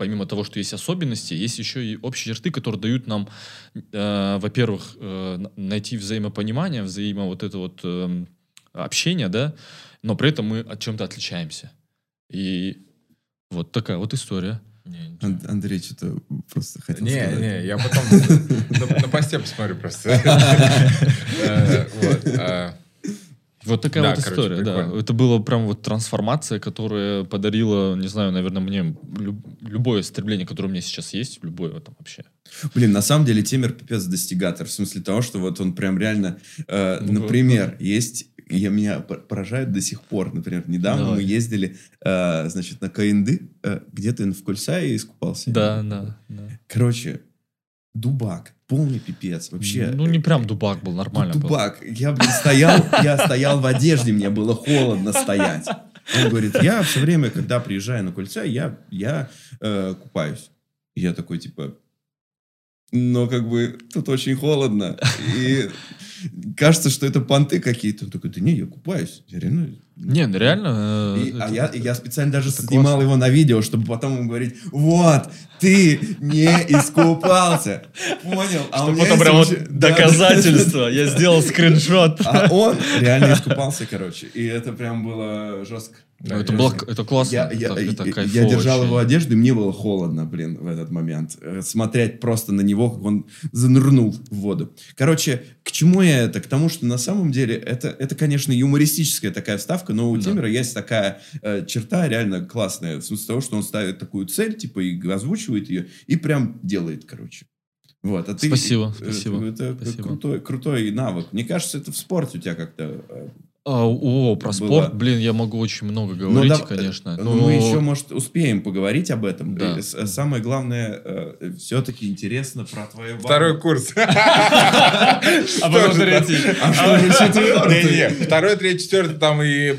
Помимо того, что есть особенности, есть еще и общие черты, которые дают нам, э, во-первых, э, найти взаимопонимание, взаимо вот это вот эм, общение, да, но при этом мы от чем-то отличаемся. И вот такая вот история. Ан- Андрей что-то просто хотел Не, сказать. не, я потом <laughs> на, на посте посмотрю просто. <laughs> Вот, такая Да, вот короче, история, да. прикольно. Это была прям вот трансформация, которая подарила, не знаю, наверное, мне люб- любое стремление, которое у меня сейчас есть, любое там вообще. Блин, на самом деле Темер пипец достигатор. В смысле того, что вот он прям реально... э, Ну, например, есть... Я, меня пор- поражает до сих пор. Например, недавно Давай. мы ездили, э, значит, на Каинды. э, где ты в Кульсае искупался? Да, да, да. Короче, дубак. Полный пипец. Вообще. Ну, не прям дубак был, нормально был. Дубак. Я, блин, стоял, я стоял в одежде, мне было холодно стоять. Он говорит, я все время, когда приезжаю на кольца, я, я э, купаюсь. И я такой, типа, но как бы тут очень холодно. И кажется, что это понты какие-то. Он такой, да не, я купаюсь. Я реально... Не, ну реально. э, И- а это- я, и я специально даже это снимал классно. его на видео, чтобы потом ему говорить, вот, ты не искупался. Понял? А Чтобы потом прям вот доказательство. Я сделал скриншот. А он реально искупался, короче. И это прям было жестко. Ну, это было, это классно. Я, я, это, это кайфово я держал очень. его одежду, и мне было холодно, блин, в этот момент. Э, Смотреть просто на него, как он занырнул в воду. Короче, к чему я это? К тому, что на самом деле это, это конечно, юмористическая такая вставка, но у Да. Тимера есть такая э, черта реально классная. В смысле того, что он ставит такую цель, типа, и озвучивает ее, и прям делает, короче. Вот, а ты, Спасибо, э, спасибо, Это спасибо. Крутой, крутой навык. Мне кажется, это в спорте у тебя как-то э, А, о, про Было. спорт, блин, я могу очень много Ну, говорить, да, конечно. э, но- Мы еще, может, успеем поговорить об этом. Да. Э, Самое главное, все-таки интересно про твою бабу. Второй курс. <laughs> А потом третий. А второй, третий, четвертый там и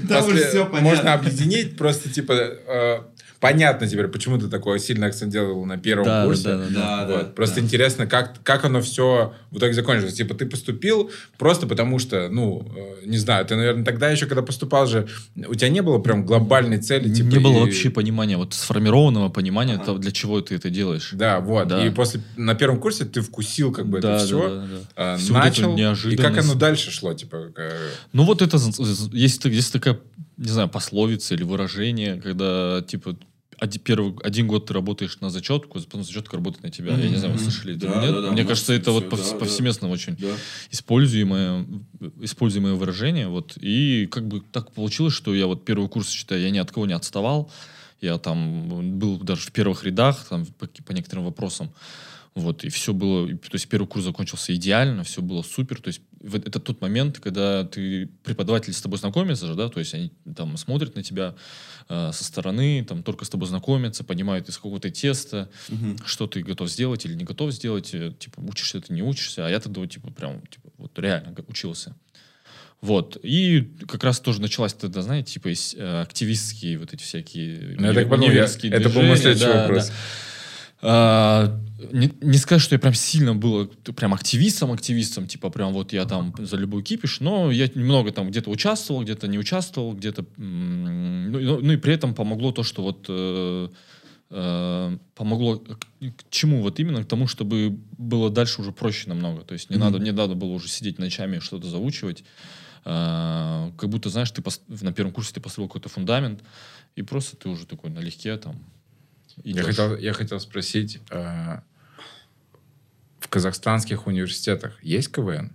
можно объединить, просто типа э, понятно теперь, почему ты такой сильный акцент делал на первом Да, курсе. да, да, да. Да, Вот. да, Просто да. интересно, как, как оно все в итоге закончилось. Типа, ты поступил просто потому что, ну, э, не знаю, ты, наверное, тогда еще, когда поступал же, у тебя не было прям глобальной цели. Типа, не было и- вообще понимания, вот сформированного понимания, того, для чего ты это делаешь. Да, вот. Да. И после, на первом курсе ты вкусил как бы Да, это да, все. да, да. э, Всю вот эту начал, и как оно дальше шло, типа, э, Ну вот это, есть, есть такая, не знаю, пословица или выражение, когда, типа, оди- первый, один год ты работаешь на зачетку, потом зачетка работает на тебя. Я не знаю, вы слышали это Да, или нет? да, да, Мне кажется, это вот всё, повс- да, да. повсеместно очень Да. используемое, используемое выражение. Вот. И как бы так получилось, что я вот первый курс, считаю, я ни от кого не отставал. Я там был даже в первых рядах там, по, по некоторым вопросам. Вот, и все было, то есть первый курс закончился идеально, все было супер. То есть вот это тот момент, когда ты, преподаватель с тобой знакомится же, да, то есть они там смотрят на тебя э, со стороны, там только с тобой знакомятся, понимают из какого-то теста, Мгм. что ты готов сделать или не готов сделать, э, типа, учишься ты, не учишься, а я тогда, типа, прям, типа, вот реально учился. Вот, и как раз тоже началась тогда, знаете, типа, есть, э, активистские вот эти всякие Ну, я так подумал, я- это был мой следующий да, вопрос. да. А, не, не сказать, что я прям сильно был прям активистом-активистом, типа прям вот я там за любой кипиш, но я немного там где-то участвовал, где-то не участвовал, где-то... Ну, и- ну и при этом помогло то, что вот... э, э, помогло к, к чему вот именно к тому, чтобы было дальше уже проще намного. То есть не Мгм. надо, не надо было уже сидеть ночами что-то заучивать. А, как будто, знаешь, ты пос- на первом курсе ты построил какой-то фундамент, и просто ты уже такой налегке там Я хотел, я хотел спросить, э, в казахстанских университетах есть КВН?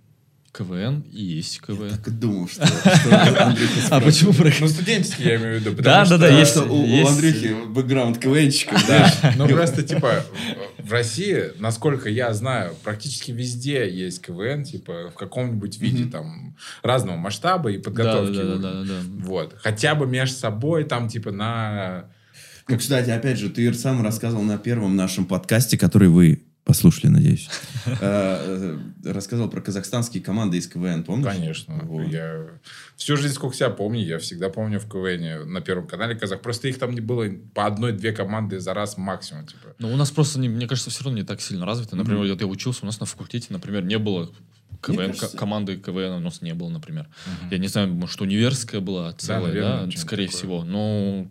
КВН и есть КВН. Так и думал, что, <laughs> А почему про Ну, студенческий я имею в виду. Да, потому да, да, что- есть. Что у, Андрюхи бэкграунд КВНчика, Да, ну просто, типа, в России, насколько я знаю, практически везде есть КВН, типа, в каком-нибудь виде, там, разного масштаба и подготовки. да, да, да. Вот. Хотя бы между собой, там, типа, на... Ну, кстати, опять же, ты сам рассказывал на первом нашем подкасте, который вы послушали, надеюсь. <laughs> Э, э, Рассказал про казахстанские команды из КВН, помнишь? Конечно. Вот. Я всю жизнь, сколько себя помню, я всегда помню в КВН на Первом канале Казах. Просто их там не было по одной-две команды за раз максимум, типа. Но у нас просто, не- мне кажется, все равно не так сильно развито. Например, вот я учился, у нас на факультете, например, не было КВН, кажется- команды КВН у нас не было, например. Я не знаю, может, университетская была целая, да, наверное, скорее такое. всего. Но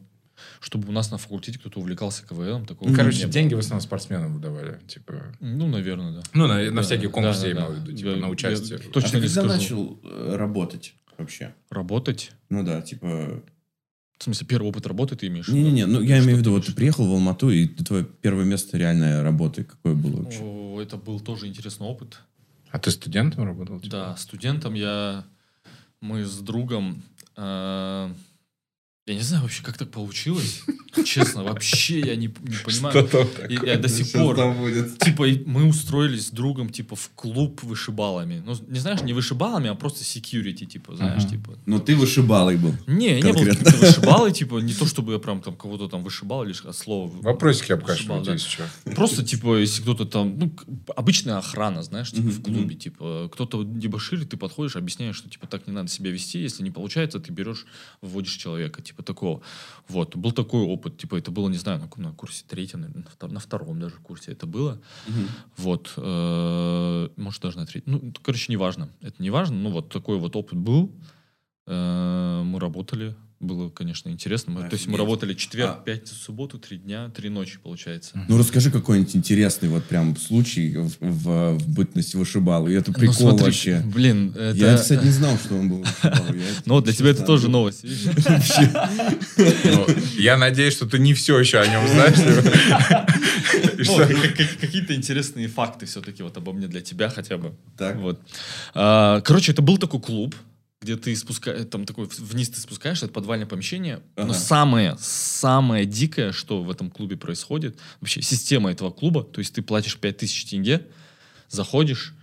чтобы у нас на факультете кто-то увлекался КВН, такого Ну, Короче, не было. деньги в основном спортсменам выдавали, типа... Ну, наверное, да. Ну, на, на Да, всякие конкурсы да, я да, имел в виду, типа, Я- на я участие. А точно ты не когда скажу. начал э, работать вообще? Работать? Ну да, типа... В смысле, первый опыт работы ты имеешь? Не-не-не, ну я Что имею в виду, вот ты приехал в Алмату, и ты- твое первое место реальной работы какое было вообще? О, Это был тоже интересный опыт. А ты студентом работал? типа? Да, студентом я... Мы с другом... э, Я не знаю вообще, как так получилось. Честно, вообще я не, не понимаю. Что там И такое? я до сих пор... там будет. Типа, мы устроились с другом, типа, в клуб вышибалами. Ну, не знаешь, не вышибалами, а просто security, типа, знаешь, Ага. типа. Но ты вышибалый был. Не, я не был каким-то вышибалой, типа, не то, чтобы я прям там кого-то там вышибал, лишь от слова. Вопросики обкашивают, да. если что. Просто, типа, если кто-то там, ну, обычная охрана, знаешь, типа, в клубе, типа, кто-то дебоширит, ты подходишь, объясняешь, что, типа, так не надо себя вести, если не получается, ты берешь, вводишь человека, типа, такого. Вот, был такой опыт, типа, это было, не знаю, на, каком- на курсе третьем, наверное, на, втор- на втором даже курсе это было. Вот, э, может, даже на третьем. Ну, короче, неважно. Это не важно, ну, вот такой вот опыт был. Э, Мы работали, было, конечно, интересно. Мы- то есть мы работали четверг, А- пятницу, субботу, три дня, три ночи, получается. Ну расскажи какой-нибудь интересный вот прям случай в, в, в бытность вышибалы. И это Ну, прикол смотри, вообще. Блин, это... Я, кстати, не знал, что он был <laughs> Ну, для тебя это тоже ну, новость. Ну, Я надеюсь, что ты не все еще о нем знаешь. Ну, Какие-то интересные факты все-таки вот обо мне для тебя хотя бы. Так. Вот. А, Короче, это был такой клуб, где ты спускаешь, там такой вниз ты спускаешься, это подвальное помещение. Ага. Но самое, самое дикое, что в этом клубе происходит, вообще система этого клуба, то есть ты платишь 5000 тенге, заходишь,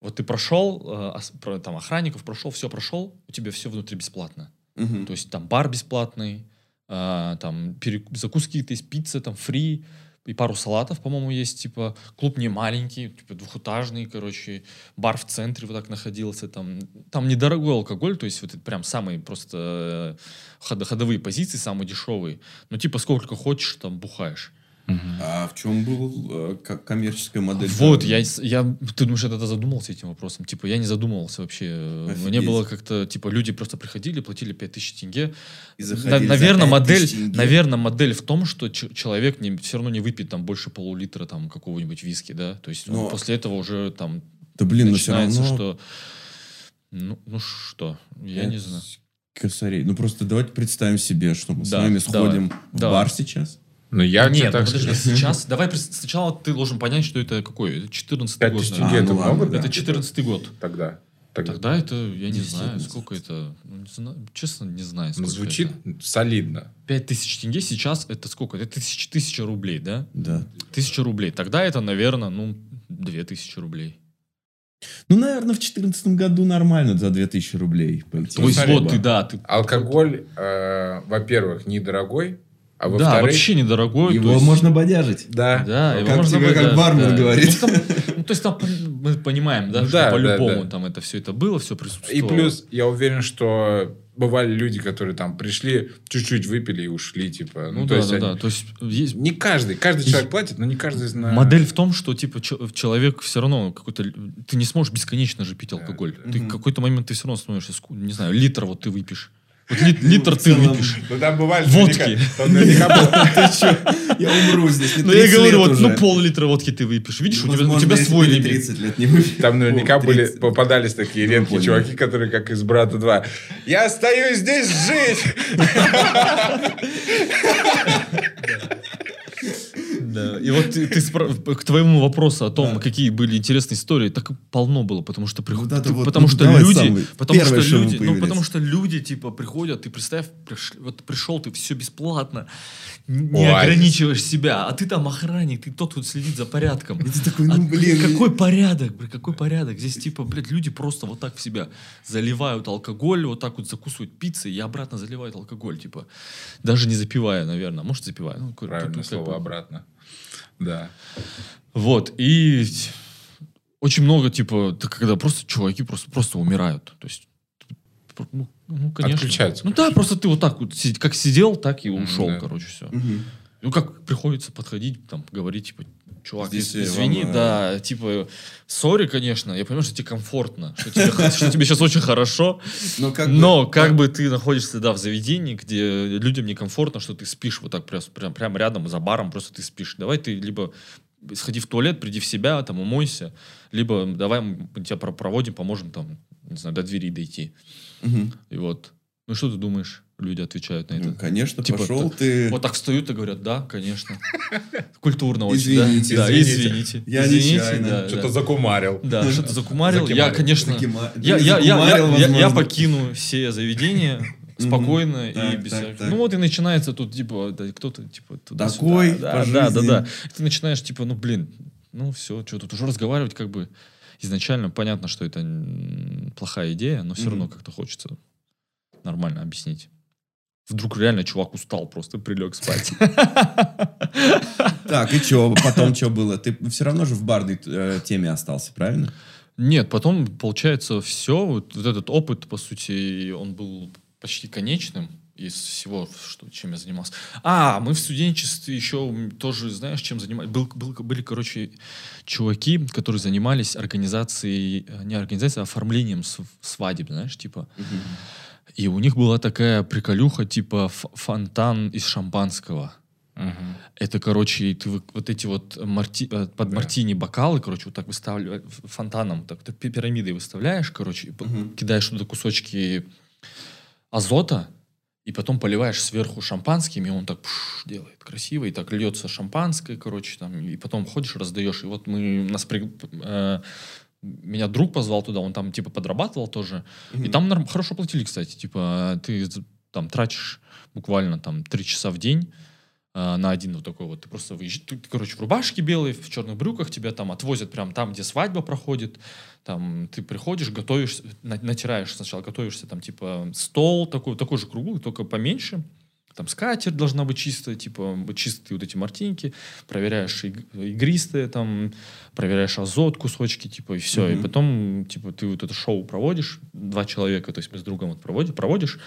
вот ты прошел, э, там охранников прошел, все прошел, у тебя все внутри бесплатно. Мгм. То есть там бар бесплатный, а, там перек- закуски какие-то есть, пицца там фри, и пару салатов, по-моему, есть, типа, клуб не маленький, типа, двухэтажный, короче, бар в центре вот так находился, там, там недорогой алкоголь, то есть вот это прям самые просто э, ход- ходовые позиции, самые дешевые, ну, типа, сколько хочешь, там, бухаешь. А в чем был э, как коммерческая модель? Вот, я, с- я, ты думаешь, я тогда задумался этим вопросом? Типа, я не задумывался вообще. Мне Офигеть. было как-то, типа, люди просто приходили, платили 5000 тенге, И На- наверное, 5000 модель, тенге. наверное, модель в том, что человек не, все равно не выпьет там больше полулитра там какого-нибудь виски, да, то есть Но- после этого уже там Да блин, но все начинается, равно... что, ну, ну что, я не Это знаю. Косарей. Ну просто давайте представим себе, что мы с Да, вами давай. сходим в Давай. бар сейчас. Ну, я Нет, ну, так подожди, скажу. сейчас, давай сначала ты должен понять, что это какой, это 14 Пять год. тысяч тенге А, это ну много, да. да? Это 14 год. Тогда. Тогда. Тогда это, я не знаю, сколько это, ну, не знаю, честно, не знаю, Ну, сколько Звучит это. солидно. 5000 тенге сейчас это сколько? Это тысяча, тысяча рублей, да? Да. Тысяча рублей. Тогда это, наверное, ну, две тысячи рублей. Ну, наверное, в 2014 году нормально за 2000 рублей пойти. То есть вот да. ты, да, ты... Алкоголь, э, во-первых, недорогой, а да, во-вторых... вообще недорогой. Его есть- можно бодяжить. Да. Да, его Как можно тебе, бы- как да, бармен да. говорит. Ну, там- ну, то есть там мы понимаем, да, Да, что да, по-любому да. там это все это было, все присутствовало. И плюс, я уверен, что бывали люди, которые там пришли, чуть-чуть выпили и ушли, типа. Ну, Ну, то да, есть да, они- да. То есть есть Не каждый. Каждый человек платит, но не каждый знает. Модель в том, что типа чел- человек все равно какой-то ты не сможешь бесконечно же пить алкоголь. Ты в какой-то момент ты все равно становишься не знаю литр вот ты выпьешь. Вот ли- литр ты выпьешь. Ну, там бывали Водки. Я умру здесь. Ну я 30 говорю, вот ну пол-литра водки ты выпьешь. Видишь, у тебя, свой лимит. 30 лет не выпил. Там наверняка были, 30. попадались такие Ну, редкие чуваки, которые как из «Брата 2». Я остаюсь здесь жить! <laughs> Да, и вот ты, ты спра- к твоему вопросу о том, Да. какие были интересные истории, так полно было, потому что приход- Вот это ты- вот, потому ну, что люди, самый потому что первое, что люди, ну потому что люди типа приходят, ты представь, приш- вот пришел ты все бесплатно, не Оазис. ограничиваешь себя, а ты там охранник, ты тот, кто следит за порядком. И ты такой, А ну, блин. какой порядок, блин, какой порядок? Здесь, типа, блядь, люди просто вот так в себя заливают алкоголь, вот так вот закусывают пиццей и обратно заливают алкоголь, типа. Даже не запивая, наверное. Может, запивая. Ну, как слово обратно. Да. Вот, и очень много, типа, когда просто чуваки просто, просто умирают. То есть, ну, ну, конечно. Отключаются, Ну да, просто ты вот так вот, как сидел, так и ушел, да. короче, все. Мгм. Ну, как приходится подходить, там, говорить, типа, чувак, Здесь, из- извини, вам, э, да, типа, сори, конечно, я понимаю, что тебе комфортно, что тебе, <laughs> что тебе сейчас очень хорошо, Но как бы- ты находишься, да, в заведении, где людям некомфортно, что ты спишь вот так прям, прям, рядом за баром, просто ты спишь. Давай ты либо сходи в туалет, приди в себя, там, умойся, либо давай мы тебя про- проводим, поможем там, не знаю, до двери дойти. И вот. Ну, что ты думаешь? Люди отвечают на это. Ну, конечно, Типа, пошел т- ты... Вот так встают и говорят, да, конечно. <laughs> Культурно очень, Извините, да. Да, извините. извините. Я Извините, нечаянно. да, Что-то да. закумарил. Да, что-то закумарил. Я, конечно, Закима- я, я, я, я, я, покину все заведения <laughs> спокойно и Так, без так, всяких- так. Ну вот и начинается тут, типа, да, кто-то, типа, туда Такой да, по да, да, да. И Ты начинаешь, типа, ну, блин, ну все, что тут уже разговаривать, как бы, изначально понятно, что это плохая идея, но все Мгм. равно как-то хочется нормально объяснить. Вдруг реально чувак устал, просто прилег спать. Так, и что? Потом что было? Ты все равно же в барной э, теме остался, правильно? Нет, потом, получается, все, вот, вот этот опыт, по сути, он был почти конечным из всего, что, чем я занимался. А, мы в студенчестве еще тоже, знаешь, чем занимались? Был, был- были, короче, чуваки, которые занимались организацией, э, не организацией, а оформлением св- свадеб, знаешь, типа. И у них была такая приколюха, типа фонтан из шампанского. Мгм. Это, короче, ты вот эти вот марти- э, под Да. мартини бокалы, короче, вот так выставляешь, фонтаном, так ты пи- пирамидой выставляешь, короче, Мгм. кидаешь туда кусочки азота, и потом поливаешь сверху шампанским, и он так пш, делает красиво, и так льется шампанское, короче, там, и потом ходишь, раздаешь. И вот мы, нас при- э, меня друг позвал туда, он там, типа, подрабатывал тоже, и там норм- хорошо платили, кстати, типа, ты там тратишь буквально там три часа в день, а, на один вот такой вот. Ты просто выезжаешь, ты, короче, в рубашке белой, в черных брюках, тебя там отвозят прям там, где свадьба проходит. Там ты приходишь, готовишь, на- натираешь сначала, готовишься там типа стол такой, такой же круглый, только поменьше. Там скатерть должна быть чистая, типа чистые вот эти мартинки, проверяешь иг- игристые, там проверяешь азот, кусочки, типа, и все. И Мгм. потом, типа, ты вот это шоу проводишь, два человека, то есть мы с другом вот проводим, проводишь,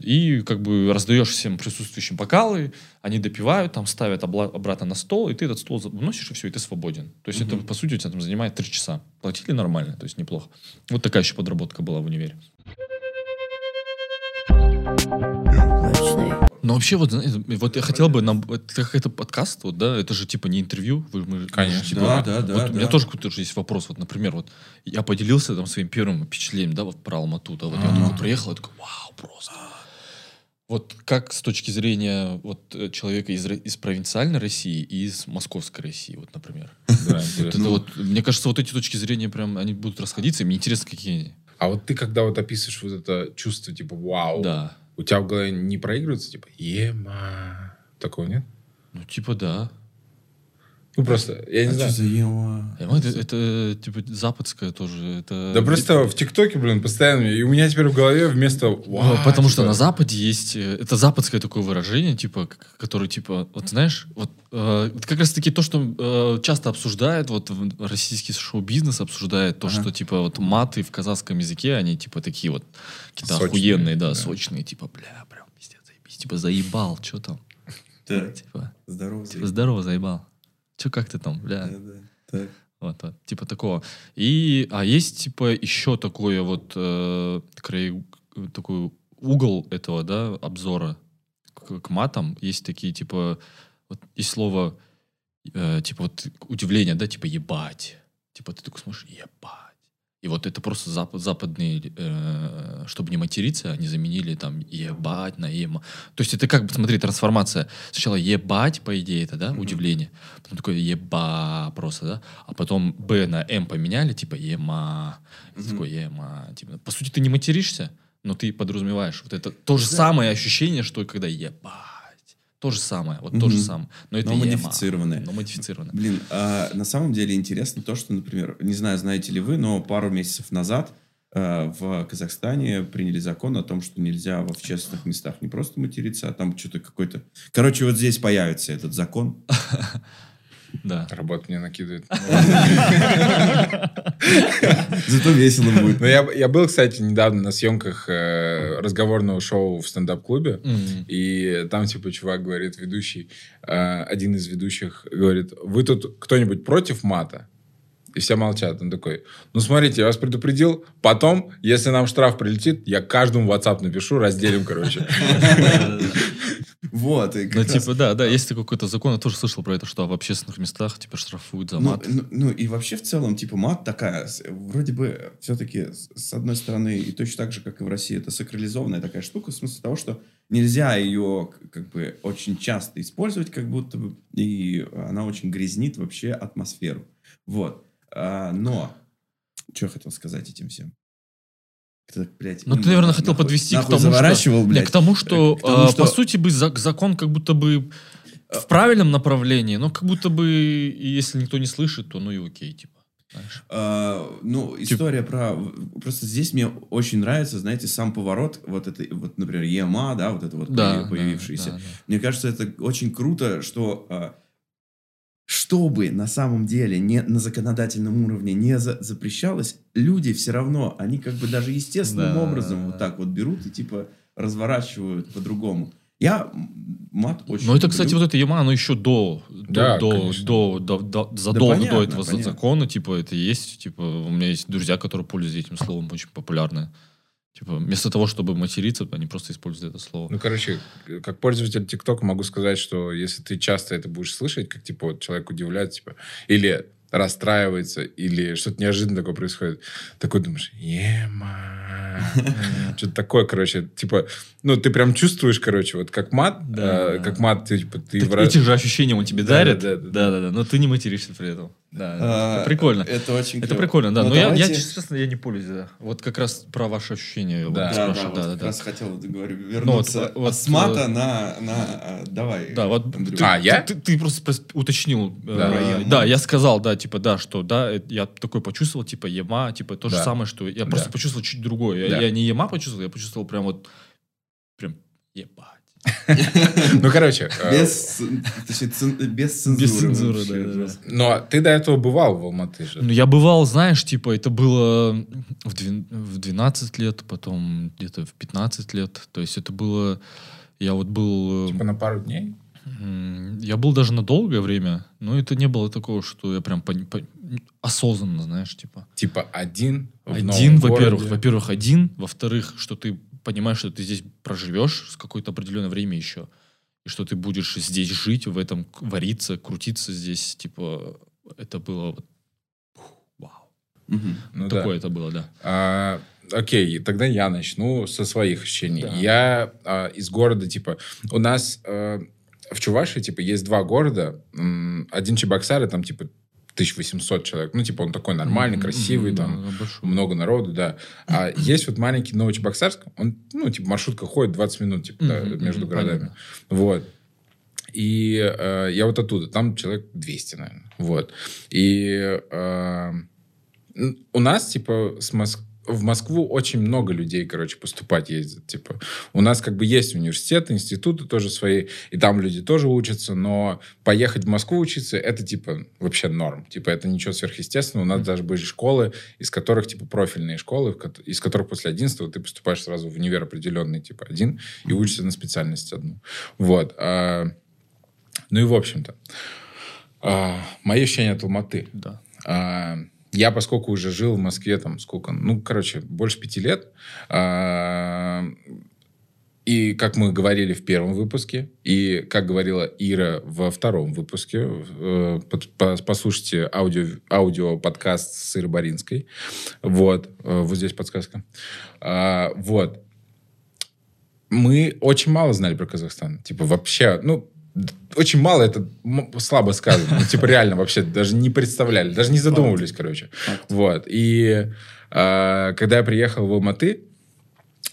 и как бы раздаешь всем присутствующим бокалы, они допивают, там ставят обла- обратно на стол, и ты этот стол выносишь, и все, и ты свободен. То есть это, по сути, у тебя там занимает три часа. Платили нормально, то есть неплохо. Вот такая еще подработка была в универе. Но вообще, вот, знаете, вот я хотел бы, нам, это какой-то подкаст, вот, да, это же типа не интервью. Вы, мы, Конечно. мы же, типа, Да, да, да, вот У меня да. тоже какой-то же есть вопрос. Вот, например, вот я поделился там своим первым впечатлением, да, вот про Алмату, да, вот я Ага. такой приехал, я такой, вау, просто. Вот как с точки зрения вот э, человека из, из провинциальной России и из московской России, вот, например. <laughs> Да, это вот, мне кажется, вот эти точки зрения прям, они будут расходиться, и мне интересно, какие они. А вот ты, когда вот описываешь вот это чувство, типа, вау, Да. У тебя в голове не проигрывается, типа, ема, такого нет? Ну, типа, да. Ну, просто, я не А знаю. что за ема? Понимаю, Это, это, типа западское тоже. Это... Да просто в ТикТоке, блин, постоянно. И у меня теперь в голове вместо вау. потому что на Западе есть... э, Это западское такое выражение, типа, которое, типа, вот знаешь, вот э, как раз-таки то, что э, часто обсуждают, вот в- российский шоу-бизнес обсуждает, то, Ага. что, типа, вот маты в казахском языке, они, типа, такие вот какие-то Сочные, охуенные, да, да. сочные, типа, бля, прям, пиздец, заебись, типа, заебал, что там, Так, типа, здорово. типа, здорово, заебал. Че, как ты там, бля? Да, да. Так. Вот, вот, типа такого. И, а есть, типа, еще такое вот, э, край- такой угол этого, да, обзора к, к матам. Есть такие, типа, вот есть слово, э, типа, вот удивление, да, типа, ебать. Типа, ты такой смотришь, ебать. И вот это просто зап- западные, э, чтобы не материться, они заменили там ебать на ема. То есть это как бы, смотри, трансформация. Сначала ебать, по идее, это, да, удивление. Потом такое еба просто, да. А потом б на м поменяли, типа ема. Ты такой ема. Типа, по сути, ты не материшься, но ты подразумеваешь. Вот это то же самое ощущение, что когда ебать. То же самое, вот то же самое. Но это Но модифицированное. Но модифицированное. Блин, а на самом деле интересно то, что, например, не знаю, знаете ли вы, но пару месяцев назад э, в Казахстане приняли закон о том, что нельзя в общественных местах не просто материться, а там что-то какой-то... Короче, вот здесь появится этот закон. <laughs> Да. Работа мне накидывает. Зато весело будет. Ну, я, я был, кстати, недавно на съемках э, разговорного шоу в стендап-клубе. Мгм. И там, типа, чувак говорит, ведущий, э, один из ведущих говорит, вы тут кто-нибудь против мата? И все молчат. Он такой, ну, смотрите, я вас предупредил, потом, если нам штраф прилетит, я каждому в WhatsApp напишу, разделим, короче. <laughs> Вот. и Ну, как раз- типа, да, да, есть такой какой-то закон, я тоже слышал про это, что в общественных местах, типа, штрафуют за Ну, мат. ну, ну, и вообще в целом, типа, мат такая, вроде бы все-таки, с одной стороны, и точно так же, как и в России, это сакрализованная такая штука, в смысле того, что нельзя ее как бы очень часто использовать, как будто бы, и она очень грязнит вообще атмосферу. Вот. А, но, что я хотел сказать этим всем? Блядь, Ну, ты, наверное, на- хотел нахуй- подвести к нахуй тому, заворачивал, что... блядь. Не, к тому, что, К тому, э, что- по сути, бы зак- закон как будто бы в правильном направлении, но как будто бы, если никто не слышит, то ну и окей, типа. А, ну, история про... Просто здесь мне очень нравится, знаете, сам поворот, вот это, вот, например, ЕМА, да, вот это вот Да, появ- появившийся. да, да. Мне кажется, это очень круто, что а, чтобы на самом деле не на законодательном уровне не за- запрещалось, люди все равно, они как бы даже естественным Да, образом вот так вот берут и типа разворачивают по-другому. Я мат очень Ну, это, кстати, люблю. вот это Яма, оно еще до, Да, до, до, конечно. до, до- до- Да задолго понятно, до этого понятно. закона, типа, это есть, типа, у меня есть друзья, которые пользуются этим словом, очень популярные. Типа, вместо того, чтобы материться, они просто используют это слово. Ну, короче, как пользователь ТикТока могу сказать, что если ты часто это будешь слышать, как, типа, вот человек удивляется, типа, или расстраивается, или что-то неожиданно такое происходит, такой думаешь, ема, <laughs> что-то такое, короче, типа, ну, ты прям чувствуешь, короче, вот как мат, э, как мат, ты, типа, ты Эти же ощущения он тебе Да, дарит. да, да, да. да, да, да, но ты не материшься при этом. Да, А, это прикольно. Это очень Это клево. прикольно, да. Но Но я, я, давайте- честно, я не пользуюсь, да. Вот как раз про ваши ощущения. вот Да. Да, да, спрашиваю, вот да, как да, раз да. хотел, вот, говорю, вернуться вот- вот, с мата э, на, на... а, Давай, Да, вот ты, А, я? ты, ты просто прос- уточнил. э, Да. э, да, я сказал, да, типа, да, что, да, я такой почувствовал, типа, ема, типа, то же Да. самое, что я просто Да. почувствовал чуть другое. Я, Да. я не ема почувствовал, я почувствовал прям вот, прям, ебать. <laughs> Ну, короче, э, Без, точнее, цен- без цензуры. Без цензуры, да, но ты до этого бывал в Алматы же. Ну, я бывал, знаешь, типа, это было в, двен- в 12 лет, потом где-то в 15 лет. То есть это было... Я вот был... э, Типа на пару дней? Я был даже на долгое время, но это не было такого, что я прям пони- по- осознанно, знаешь, типа. Типа один в Один, во-первых, во-первых, один, во-вторых, что ты понимаешь, что ты здесь проживешь с какое-то определенное время еще, и что ты будешь здесь жить, в этом вариться, крутиться здесь, типа, это было вот. Мгм. Ну да. Такое это было, да. А, окей, тогда я начну со своих ощущений. Да. Я а, из города, типа, у нас а, в Чувашии, типа, есть два города. Один Чебоксары, там, типа, 1800 человек. Ну, типа, он такой нормальный, красивый, там, большой. много народу, да. А <clears throat> есть вот маленький Новочебоксарск, он, ну, типа, маршрутка ходит 20 минут, типа, да, между городами. понятно. Вот. И э, я вот оттуда. Там человек 200, наверное. Вот. И э, у нас, типа, с Моск- в Москву очень много людей, короче, поступать ездят. Типа, у нас как бы есть университеты, институты тоже свои, и там люди тоже учатся, но поехать в Москву учиться, это, типа, вообще норм. Типа, это ничего сверхъестественного. У нас даже были школы, из которых, типа, профильные школы, из которых после 11 ты поступаешь сразу в универ определенный, типа, один, и учишься на специальность одну. Вот. А, ну и в общем-то. а, мои ощущения от Алматы. Да. А, Я, поскольку уже жил в Москве, там, сколько, ну, короче, больше пяти лет, а, и как мы говорили в первом выпуске, и как говорила Ира во втором выпуске, э, послушайте аудио, аудио-подкаст с Ирой Боринской. Вот. Э, Вот здесь подсказка. А, Вот. Мы очень мало знали про Казахстан. Типа вообще, ну, очень мало, это слабо сказано. Ну, типа реально вообще даже не представляли, даже не задумывались, короче. Вот. И а, когда я приехал в Алматы,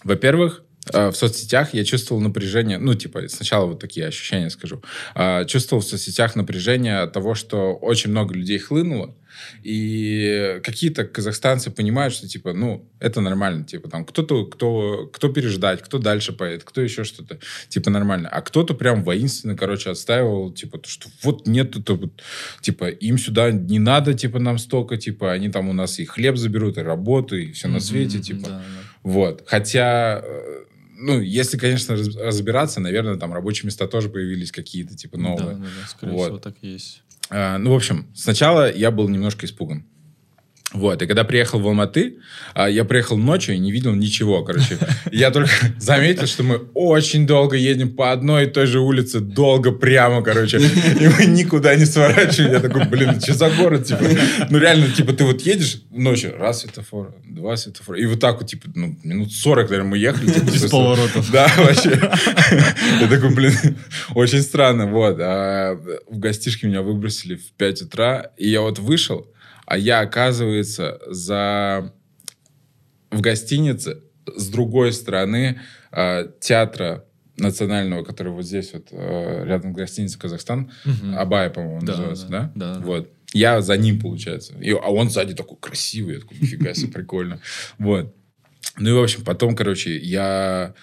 во-первых, в соцсетях я чувствовал напряжение, ну, типа, сначала вот такие ощущения скажу. А, Чувствовал в соцсетях напряжение от того, что очень много людей хлынуло, и какие-то казахстанцы понимают, что, типа, ну, это нормально, типа, там, кто-то, кто, кто переждать, кто дальше поедет, кто еще что-то, типа, нормально. А кто-то прям воинственно, короче, отстаивал, типа, то, что вот нет, это вот, типа, им сюда не надо, типа, нам столько, типа, они там у нас и хлеб заберут, и работу, и все на свете, типа. да, да. Вот. Хотя, э, ну, если, конечно, раз- разбираться, наверное, там рабочие места тоже появились какие-то, типа, Да, новые. да, да, скорее Вот. всего, так и есть. А, ну, в общем, сначала я был немножко испуган. Вот, и когда приехал в Алматы, а, я приехал ночью и не видел ничего, короче. <laughs> Я только заметил, что мы очень долго едем по одной и той же улице, долго прямо, короче, и мы никуда не сворачиваем. Я такой, блин, что за город, типа? Ну, реально, типа, ты вот едешь ночью, раз светофор, два светофора, и вот так вот, типа, ну, минут 40, наверное, мы ехали. типа, Без поворотов. да, вообще. Я такой, блин, очень странно. Вот. А в гостишке меня выбросили в 5 утра, и я вот вышел, а я, оказывается, за... в гостинице с другой стороны а, театра национального, который вот здесь вот а, рядом с гостиницей Казахстан, Мгм. Абай, по-моему, Да, называется, да? да, да. Вот. Я за ним, получается. И- а он сзади такой красивый. Я такой, нифига себе, прикольно. Вот. Ну и, в общем, потом, короче, я...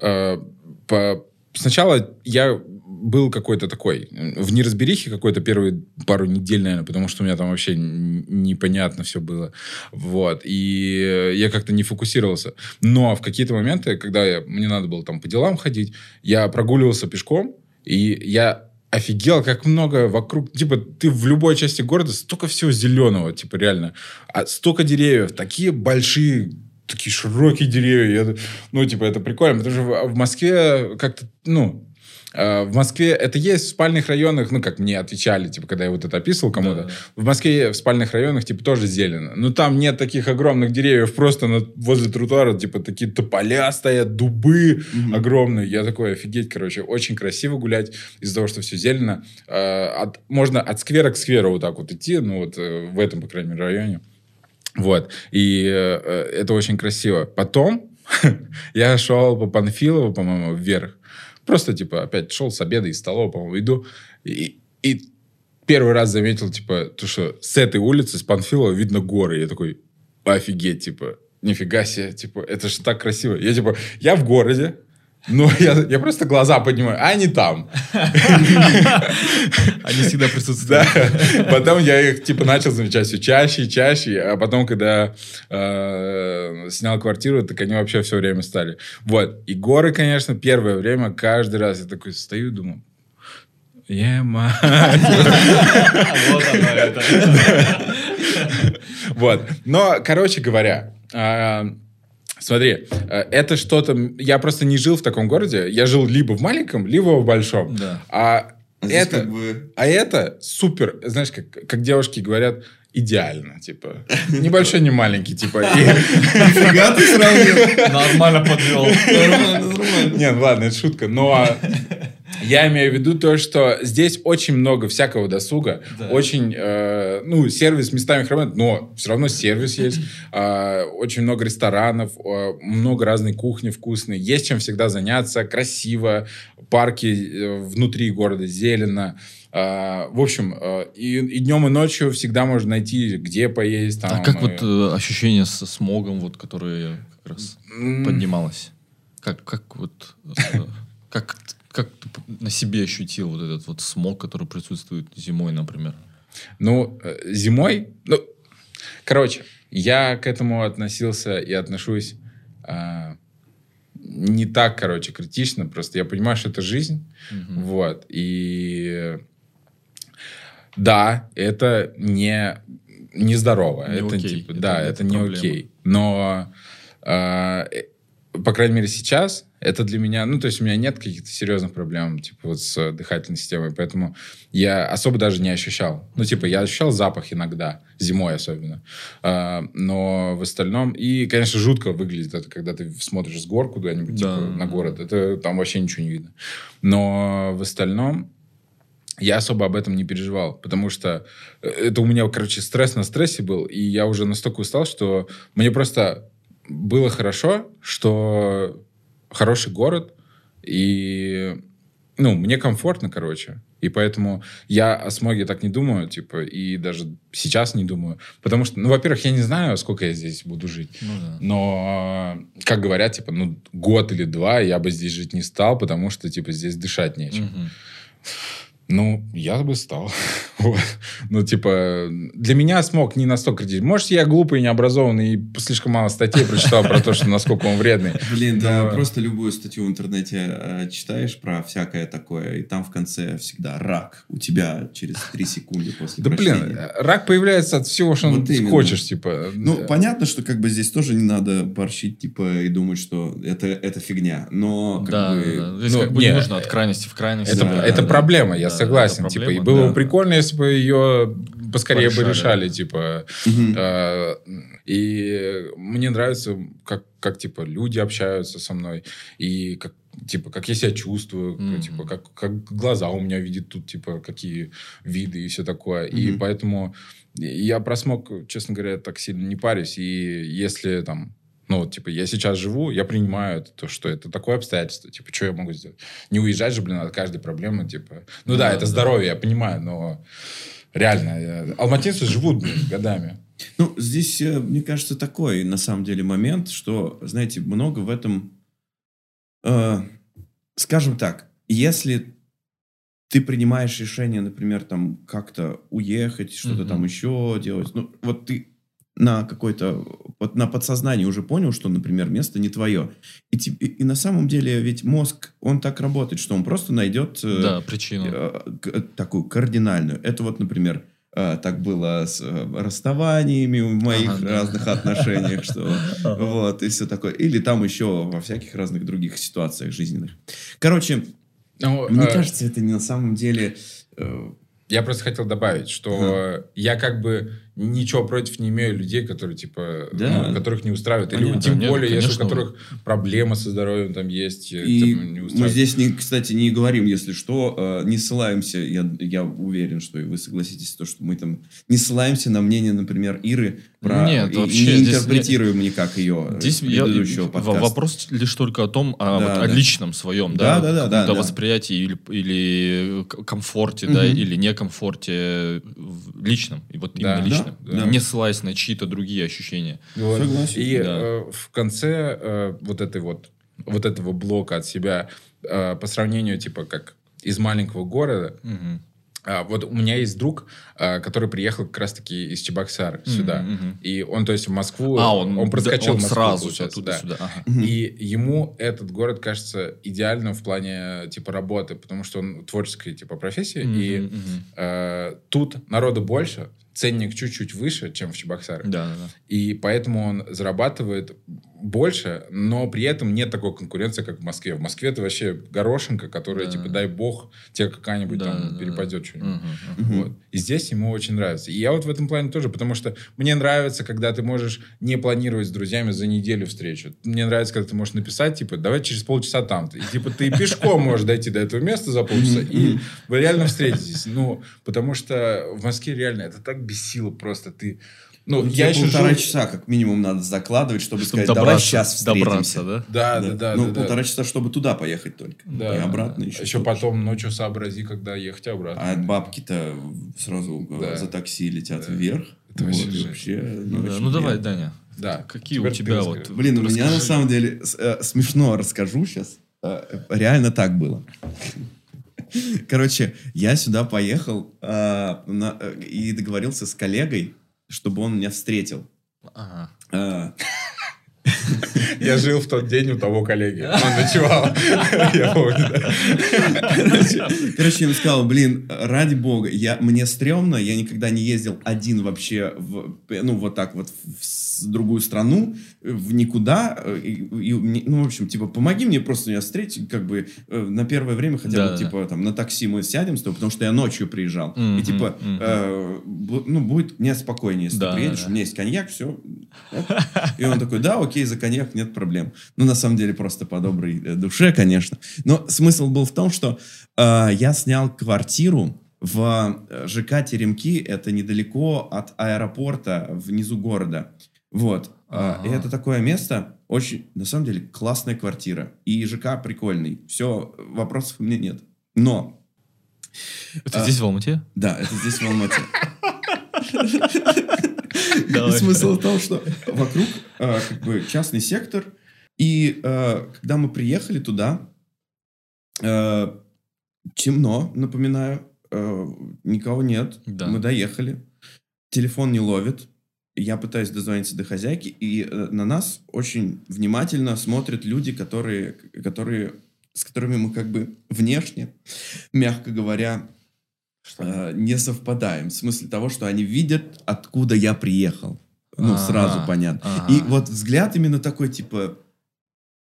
э, по... Сначала я был какой-то такой, в неразберихе какой-то первые пару недель, наверное, потому что у меня там вообще непонятно все было. Вот. И я как-то не фокусировался. Но в какие-то моменты, когда я- мне надо было там по делам ходить, я прогуливался пешком, и я офигел, как много вокруг. Типа, ты в любой части города столько всего зеленого, типа, реально. А столько деревьев, такие большие, такие широкие деревья. Я- ну, типа, это прикольно, потому что в, Москве как-то, ну, э, в Москве это есть в спальных районах, ну, как мне отвечали, типа, когда я вот это описывал кому-то. Да. В Москве в спальных районах, типа, тоже зелено. Но там нет таких огромных деревьев, просто на- возле тротуара, типа, такие тополя стоят, дубы огромные. Я такой, офигеть, короче, очень красиво гулять из-за того, что все зелено. Э, от- можно от сквера к скверу вот так вот идти, ну, вот э, в этом, по крайней мере, районе. Вот. И э, это очень красиво. Потом <laughs> я шел по Панфилову, по-моему, вверх. Просто, типа, опять шел с обеда из столовой, по-моему, иду. И, и первый раз заметил, типа, то, что с этой улицы, с Панфилова, видно горы. Я такой, офигеть, типа, нифига себе, типа, это же так красиво. Я, типа, я в городе, но я, я просто глаза поднимаю, а они там. <laughs> Они всегда присутствуют. Да. Потом я их, типа, начал замечать все чаще и чаще. А потом, когда э, снял квартиру, так они вообще все время стали. Вот. И горы, конечно, первое время, каждый раз я такой стою и думаю, Ема. <laughs> Вот оно это. <laughs> Вот. Но, короче говоря, а, смотри, э, это что-то... Я просто не жил в таком городе. Я жил либо в маленьком, либо в большом. Да. А это... как бы- А это супер, знаешь, как, как девушки говорят, идеально, типа. <laughs> Небольшой, не маленький, типа. И- <laughs> Нифига ты сравнил. Нормально подвел. Нормально, нормально. Не, ну ладно, это шутка. Но <laughs> я имею в виду то, что здесь очень много всякого досуга. Да. Очень, э, ну, сервис местами хромает, но все равно сервис есть. Э, <laughs> очень много ресторанов, э, много разной кухни вкусной. Есть чем всегда заняться. Красиво. Парки э, внутри города, зелено. Э, в общем, э, и, и днем, и ночью всегда можно найти, где поесть. Там, А как э, вот э, ощущение со смогом, вот, которое как раз поднималось? Как, как вот... э, <laughs> Как, на себе ощутил вот этот вот смог, который присутствует зимой, например? Ну, э, зимой, ну, короче, я к этому относился и отношусь а, не так, короче, критично, просто я понимаю, что это жизнь, Мгм. вот, и да, это не нездорово, Не это окей, типа, это- да, это это, не проблема. окей, но э, по крайней мере, сейчас это для меня, ну, то есть у меня нет каких-то серьезных проблем, типа, вот с дыхательной системой, поэтому я особо даже не ощущал. Ну, типа, я ощущал запах иногда, зимой особенно, А, но в остальном, и, конечно, жутко выглядит это, когда ты смотришь с гор куда-нибудь, Да. типа, на город, это там вообще ничего не видно. Но в остальном я особо об этом не переживал, потому что э, это у меня, короче, стресс на стрессе был, и я уже настолько устал, что мне просто было хорошо, что хороший город, и, ну, мне комфортно, короче. И поэтому я о смоге так не думаю, типа, и даже сейчас не думаю. Потому что, ну, во-первых, я не знаю, сколько я здесь буду жить. Ну да. Но, как говорят, типа, ну, год или два я бы здесь жить не стал, потому что, типа, здесь дышать нечем. Мгм. Ну, я бы стал. <laughs> Вот. Ну, типа, для меня смог не настолько критичен. Может, я глупый, необразованный и слишком мало статей прочитал про то, что насколько он вредный. <laughs> Блин, да, просто любую статью в интернете э, читаешь про всякое такое, и там в конце всегда рак у тебя через три секунды после Да, блин, рак появляется от всего, что ты хочешь, типа. Ну, понятно, что как бы здесь тоже не надо борщить, типа, и думать, что это, это фигня. Но, как Да, бы... да, да. Здесь ну, как бы не, нужно от крайности в крайность. Это, проблема, я согласен. это типа, проблема, и было бы прикольно, если бы ее поскорее бы Порешали. решали, типа. Мгм. Э, И мне нравится, как, как типа люди общаются со мной и как типа как я себя чувствую, Мгм. типа как, как глаза у меня видят тут типа какие виды и все такое. И Мгм. поэтому я про смог, честно говоря, так сильно не парюсь. И если там ну, вот, типа, я сейчас живу, я принимаю это, то, что это такое обстоятельство. Типа, что я могу сделать? Не уезжать же, блин, от каждой проблемы, типа. Ну да, Да, это да. здоровье, я понимаю, но реально, я- алматинцы живут, блин, годами. Ну, здесь, э, мне кажется, такой, на самом деле, момент, что, знаете, много в этом... э, скажем так, если ты принимаешь решение, например, там как-то уехать, что-то Мгм. там еще делать, ну, вот ты на какой-то, на подсознании уже понял, что, например, место не твое. И, и, и на самом деле ведь мозг, он так работает, что он просто найдет э, Да, причину. э, такую кардинальную. Это вот, например, э, так было с э, расставаниями в моих Ага, да. разных отношениях, что вот, и все такое. Или там еще во всяких разных других ситуациях жизненных. Короче, Ну, мне э, кажется, это на самом деле... э, Я просто хотел добавить, что я как бы ничего против не имею людей, которые, типа, Да. ну, которых не устраивает. Или Понятно. тем Нет, более, если у конечно. которых проблемы со здоровьем там есть, э, И там, не мы устраивает. здесь, не, кстати, не говорим, если что, э, не ссылаемся, я, я уверен, что и вы согласитесь, то, что мы там не ссылаемся на мнение, например, Иры, про, Нет, и вообще не здесь не- интерпретируем никак ее э, Здесь я- предыдущего в- подкаста. вопрос лишь только о том, о, Да, вот о да. личном своем, Да, да, да, да, да, да. восприятии или, или комфорте, да, Мгм. или некомфорте в личном, и вот Да, именно личном, да, да. не ссылаясь на чьи-то другие ощущения. Вот. Согласен. И Да. э, в конце э, вот этой вот вот этого блока от себя э, по сравнению типа как из маленького города. Мгм. а, вот у меня есть друг, э, который приехал как раз-таки из Чебоксар сюда. Мгм, мгм. И он, то есть, в Москву... А, он, проскочил он в Москву, сразу получается, оттуда да. сюда. Ага. И ему этот город кажется идеальным в плане типа работы, потому что он творческая типа профессия, и Мгм, мгм. э, тут народу больше, ценник чуть-чуть выше, чем в Чебоксарах. Да, да, да. И поэтому он зарабатывает больше, но при этом нет такой конкуренции, как в Москве. В Москве это вообще горошинка, которая, Да. типа, дай бог, тебе какая-нибудь Да, там да, да. перепадет что-нибудь. Мгм, мгм. Мгм. Вот. И здесь ему очень нравится. И я вот в этом плане тоже, потому что мне нравится, когда ты можешь не планировать с друзьями за неделю встречу. Мне нравится, когда ты можешь написать, типа, давай через полчаса там. И типа ты пешком можешь дойти до этого места за полчаса, и вы реально встретитесь. Ну, потому что в Москве реально это так бесило просто. Ты... Ну, Ну, я еще полтора жил- часа как минимум надо закладывать, чтобы, Чтобы сказать, давай добраться, сейчас встретимся. добраться, да? Да, да, да. ну, да, да. полтора часа, чтобы туда поехать только. Да. И обратно еще. Еще потом ночью сообрази, когда ехать обратно. А бабки-то сразу э, Да. за такси летят Да. вверх. Это Вот, вообще вообще, Ну, да. Ну, давай. Даня. Да. Какие Теперь у тебя вот... Блин, у меня на самом деле э, смешно расскажу сейчас. Реально так было. <laughs> Короче, я сюда поехал а, на- э, и договорился с коллегой, чтобы он меня встретил. Ага. А, Я жил в тот день у того коллеги. Он ночевал. <laughs> Я помню, да. Короче, короче, я ему сказал, блин, ради бога, я, мне стрёмно, я никогда не ездил один вообще, в, ну, вот так вот в с- другую страну, в никуда, э, и, и ну, в общем, типа, помоги мне просто меня встретить, как бы, э, на первое время хотя бы, Да-да-да. типа, там, на такси мы сядем с тобой, потому что я ночью приезжал, и, Мгм, типа, мгм. э, ну, будет мне спокойнее, если Да, ты приедешь, да, у меня есть коньяк, все. И он такой, да, окей, за коньяк нет проблем. Ну, на самом деле, просто по доброй э, душе, конечно. Но смысл был в том, что э, я снял квартиру в ЖК Теремки, это недалеко от аэропорта внизу города. Вот. И Ага. это такое место, очень, на самом деле, классная квартира. И ЖК прикольный. Все, вопросов у меня нет. Но, Это А. здесь, в Алмате? да, это здесь в Алмате. <laughs> Смысл в том, что вокруг э, как бы частный сектор, и э, когда мы приехали туда, темно, напоминаю, никого нет, мы доехали, телефон не ловит, я пытаюсь дозвониться до хозяйки, и э, на нас очень внимательно смотрят люди, которые, которые, с которыми мы как бы внешне, мягко говоря, э, не совпадаем. В смысле того, что они видят, откуда я приехал. Ну, Ага, сразу понятно. ага. И вот взгляд именно такой, типа,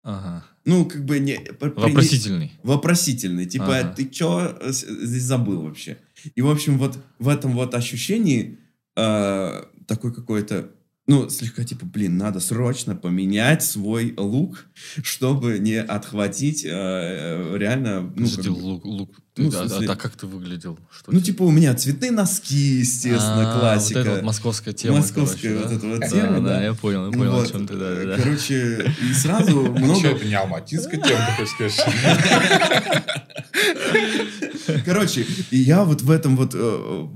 Ага. ну, как бы не... Вопросительный. Вопросительный. Типа, Ага. ты что здесь забыл вообще? И, в общем, вот в этом вот ощущении э, такой какой-то, ну, слегка типа, блин, надо срочно поменять свой лук, чтобы не отхватить э, реально... Ну, Подожди, как бы- лук, лук. ну, Ты- в а- смысле- а так как ты выглядел? Что ну, типа, у меня цветные носки, естественно, А, классика. Вот это вот московская тема. Московская короче, вот да? эта вот Да, тема, да, да. я понял, я Ну понял, вот, о чем ты, да, да. Короче, и сразу Что, <laughs> много... это не алматинская тема, ты хочешь сказать? Короче, и я вот в этом вот... э,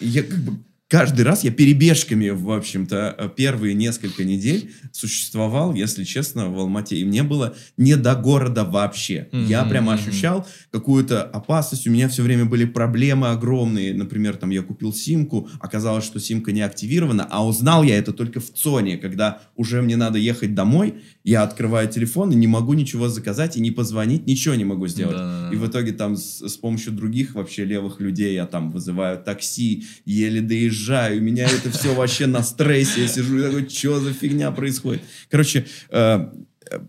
Я как бы каждый раз я перебежками, в общем-то, э, первые несколько недель существовал, если честно, в Алмате. И мне было не до города вообще. Я Мгм, прямо ощущал какую-то опасность. У меня все время были проблемы огромные. Например, там я купил симку, оказалось, что симка не активирована, а узнал я это только в ЦОНе, когда уже мне надо ехать домой, я открываю телефон и не могу ничего заказать и не позвонить, ничего не могу сделать. Да-да-да. И в итоге там с, с помощью других вообще левых людей я там вызываю такси, еле доезжаю, у меня это все вообще на стрессе, я сижу и такой, что за фигня происходит? Короче, э,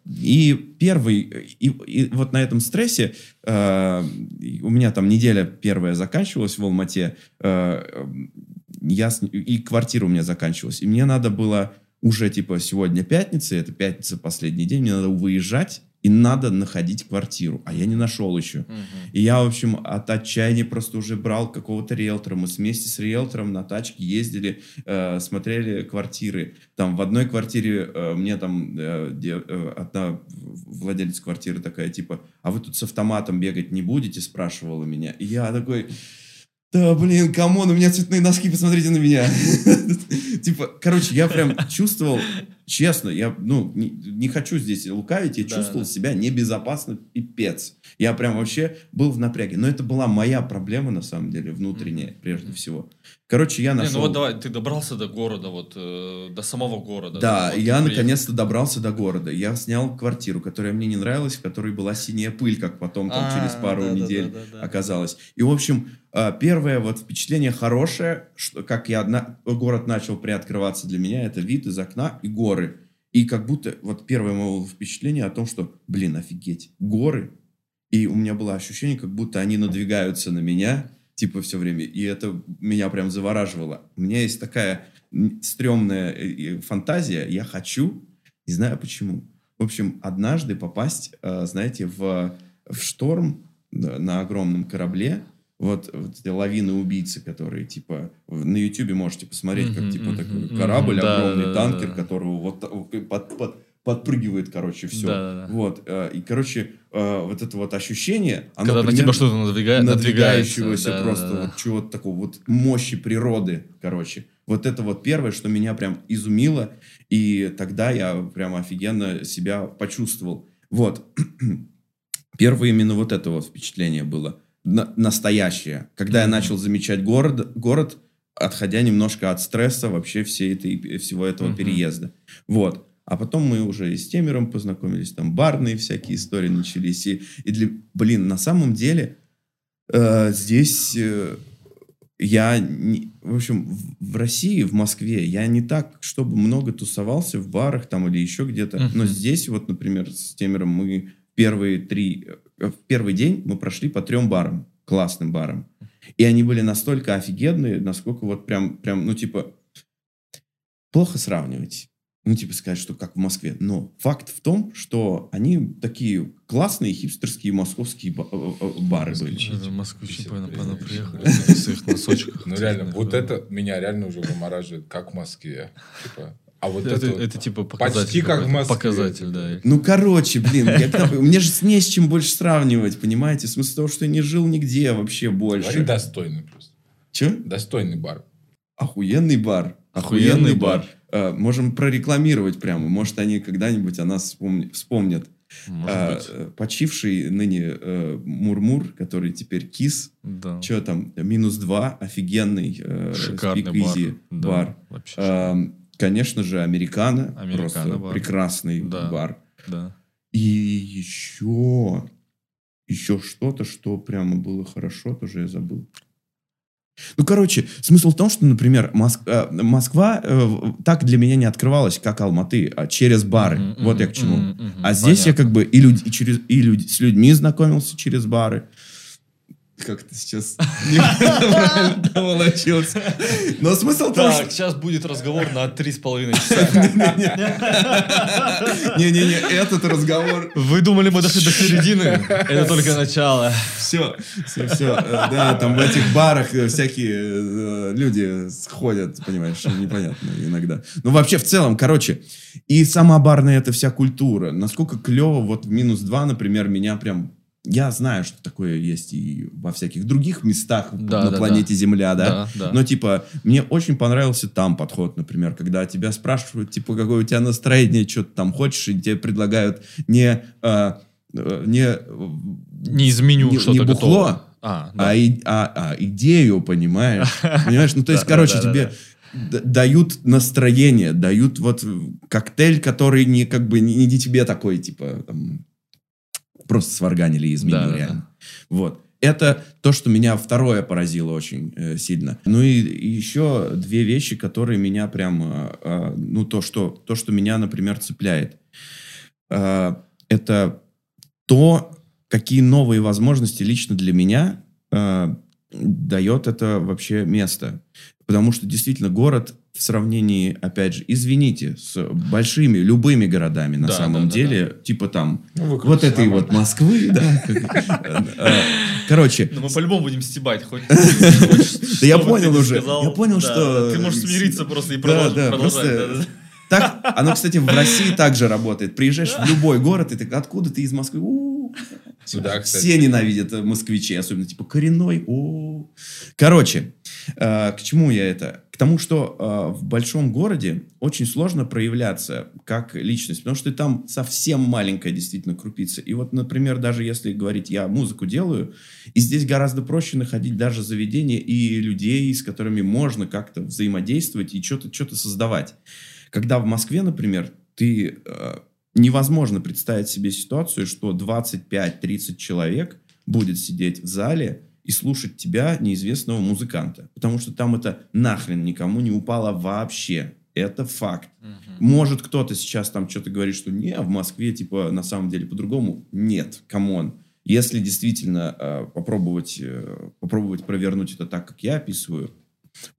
и первый, и, и вот на этом стрессе э, у меня там неделя первая заканчивалась в Алмате, э, я, и квартира у меня заканчивалась, и мне надо было уже типа сегодня пятница, это пятница последний день, мне надо выезжать, и надо находить квартиру, а я не нашел еще. Мгм. И я, в общем, от отчаяния просто уже брал какого-то риэлтора. Мы вместе с риэлтором на тачке ездили, э, смотрели квартиры. Там в одной квартире э, мне там э, де- э, одна владелец квартиры такая, типа, а вы тут с автоматом бегать не будете? Спрашивала меня. И я такой... Да, блин, come on, у меня цветные носки, посмотрите на меня. <laughs> Типа, короче, я прям чувствовал, честно, я, ну, не, не хочу здесь лукавить, я Да, чувствовал да. себя небезопасно, пипец. Я прям вообще был в напряге. Но это была моя проблема, на самом деле, внутренняя, прежде всего. Короче, я Не, нашел... ну вот давай, ты добрался до города, вот, э, до самого города. Да, Вот я наконец-то добрался до города. Я снял квартиру, которая мне не нравилась, в которой была синяя пыль, как потом там А, через пару недель оказалось. И, в общем, а, первое вот впечатление хорошее, что как я одна- город начал приоткрываться для меня, это вид из окна и горы. И как будто вот первое мое впечатление о том, что, блин, офигеть, горы. И у меня было ощущение, как будто они надвигаются на меня, типа все время. И это меня прям завораживало. У меня есть такая стрёмная э, э, фантазия. Я хочу, не знаю почему. В общем, однажды попасть, э, знаете, в, в шторм на огромном корабле. Вот, вот эти лавины убийцы, которые, типа, на Ютубе можете посмотреть, как, типа, такой корабль, огромный да, танкер, да. которого вот та- под- под- подпрыгивает, короче, все. Да-да-да. Вот, э, и, короче, э, вот это вот ощущение, оно Когда на тебя что-то надвига... надвигается. надвигающегося да, просто да, да. вот чего-то такого, вот мощи природы, короче. Вот это вот первое, что меня прям изумило, и тогда я прям офигенно себя почувствовал. Вот. <clears throat> Первое именно вот это вот впечатление было. На- настоящее. Когда я Мгм. начал замечать город, город, отходя немножко от стресса вообще всей этой, всего этого Мгм. переезда. Вот. А потом мы уже и с Темером познакомились, там барные всякие истории начались. И, и для, блин, на самом деле э, здесь э, я, не- в общем, в, в России, в Москве, я не так, чтобы много тусовался в барах там или еще где-то. Мгм. Но здесь вот, например, с Темером мы первые три, э, в первый день мы прошли по трем барам, классным барам. И они были настолько офигенные, насколько вот прям, прям, ну, типа, плохо сравнивать. Ну, типа сказать, что как в Москве. Но факт в том, что они такие классные хипстерские московские ба- э, э, бары были. Это Москвичи, блин. приехали в своих носочках. Ну реально, вот это меня реально уже вымораживает, как в Москве. Типа, а вот Это, это, вот это типа показатель. почти как в. Москве. Показатель, да. Ну, короче, блин, я мне же не с чем больше сравнивать, понимаете? В смысле того, что я не жил нигде вообще Говори больше. достойный просто. Че? Достойный бар. Охуенный бар. Охуенный Охуенный бар. бар. Э, можем прорекламировать прямо. Может, они когда-нибудь о нас вспомнят. А, почивший ныне э, Мурмур, который теперь Кис. Да. Че там? Минус два. Офигенный. э, Шикарный бар. Да, бар. Вообще. Эм, Конечно же, Американо. Американо Просто бар. прекрасный Да. бар. Да. И еще, еще что-то, что прямо было хорошо, тоже я забыл. Ну, короче, смысл в том, что, например, Моск- э, Москва э, так для меня не открывалась, как Алматы, а через бары. Мгм, вот я к чему. мгм. А здесь я Понятно. как бы и, люди, и, через, и люди, с людьми знакомился через бары. Как это сейчас <laughs> получилось. Но смысл что... Так, сейчас будет разговор на три с половиной часа. <laughs> Не-не-не, этот разговор Вы думали, мы дошли до середины? Это только начало. Все, все, все. Да, там в этих барах э, всякие э, люди сходят, понимаешь, непонятно иногда. Ну, вообще, в целом, короче, и сама барная эта вся культура. Насколько клево, вот в минус два, например, меня прям... Я знаю, что такое есть и во всяких других местах Да, на да, планете Земля, да? Да, да. Но, типа, мне очень понравился там подход, например, когда тебя спрашивают, типа, какое у тебя настроение, что ты там хочешь, и тебе предлагают не... э, э, не Не из меню Не- что-то не бухло, готово. А, да. а, и- а- а идею, понимаешь? <laughs> Понимаешь? Ну, то есть, Да, да, короче, да, да, тебе дают настроение, дают вот коктейль, который не как бы не, не тебе такой, типа, там, просто сварганили из меню, Да, да, реально. Вот. Это то, что меня второе поразило очень э, сильно. Ну и, и еще две вещи, которые меня прям, э, э, ну то что, то, что меня, например, цепляет. Э, это то, какие новые возможности лично для меня э, дает это вообще место. Потому что действительно город в сравнении, опять же, извините, с большими, любыми городами на Да, самом да, да, деле, типа там Ну, вот этой вот Москвы, да. <laughs> Э, Короче, Ну, мы по-любому будем стебать. Хоть, <laughs> Да я понял уже. Я понял, что- Ты можешь смириться просто и Да, продолжать. да, да, да. так, оно, кстати, в России также работает. Приезжаешь в любой город, и ты откуда ты из Москвы? Сюда, кстати. Все ненавидят москвичей, особенно типа коренной. О. Короче, к чему я это? К тому, что э, в большом городе очень сложно проявляться как личность, потому что ты там совсем маленькая действительно крупица. И вот, например, даже если говорить, я музыку делаю, и здесь гораздо проще находить даже заведения и людей, с которыми можно как-то взаимодействовать и что-то что создавать. Когда в Москве, например, ты э, невозможно представить себе ситуацию, что 25-30 человек будет сидеть в зале и слушать тебя, неизвестного музыканта. Потому что там это нахрен никому не упало вообще. Это факт. Может кто-то сейчас там что-то говорит, что не, в Москве типа на самом деле по-другому. Нет, come on. Если действительно э, попробовать, э, попробовать провернуть это так, как я описываю,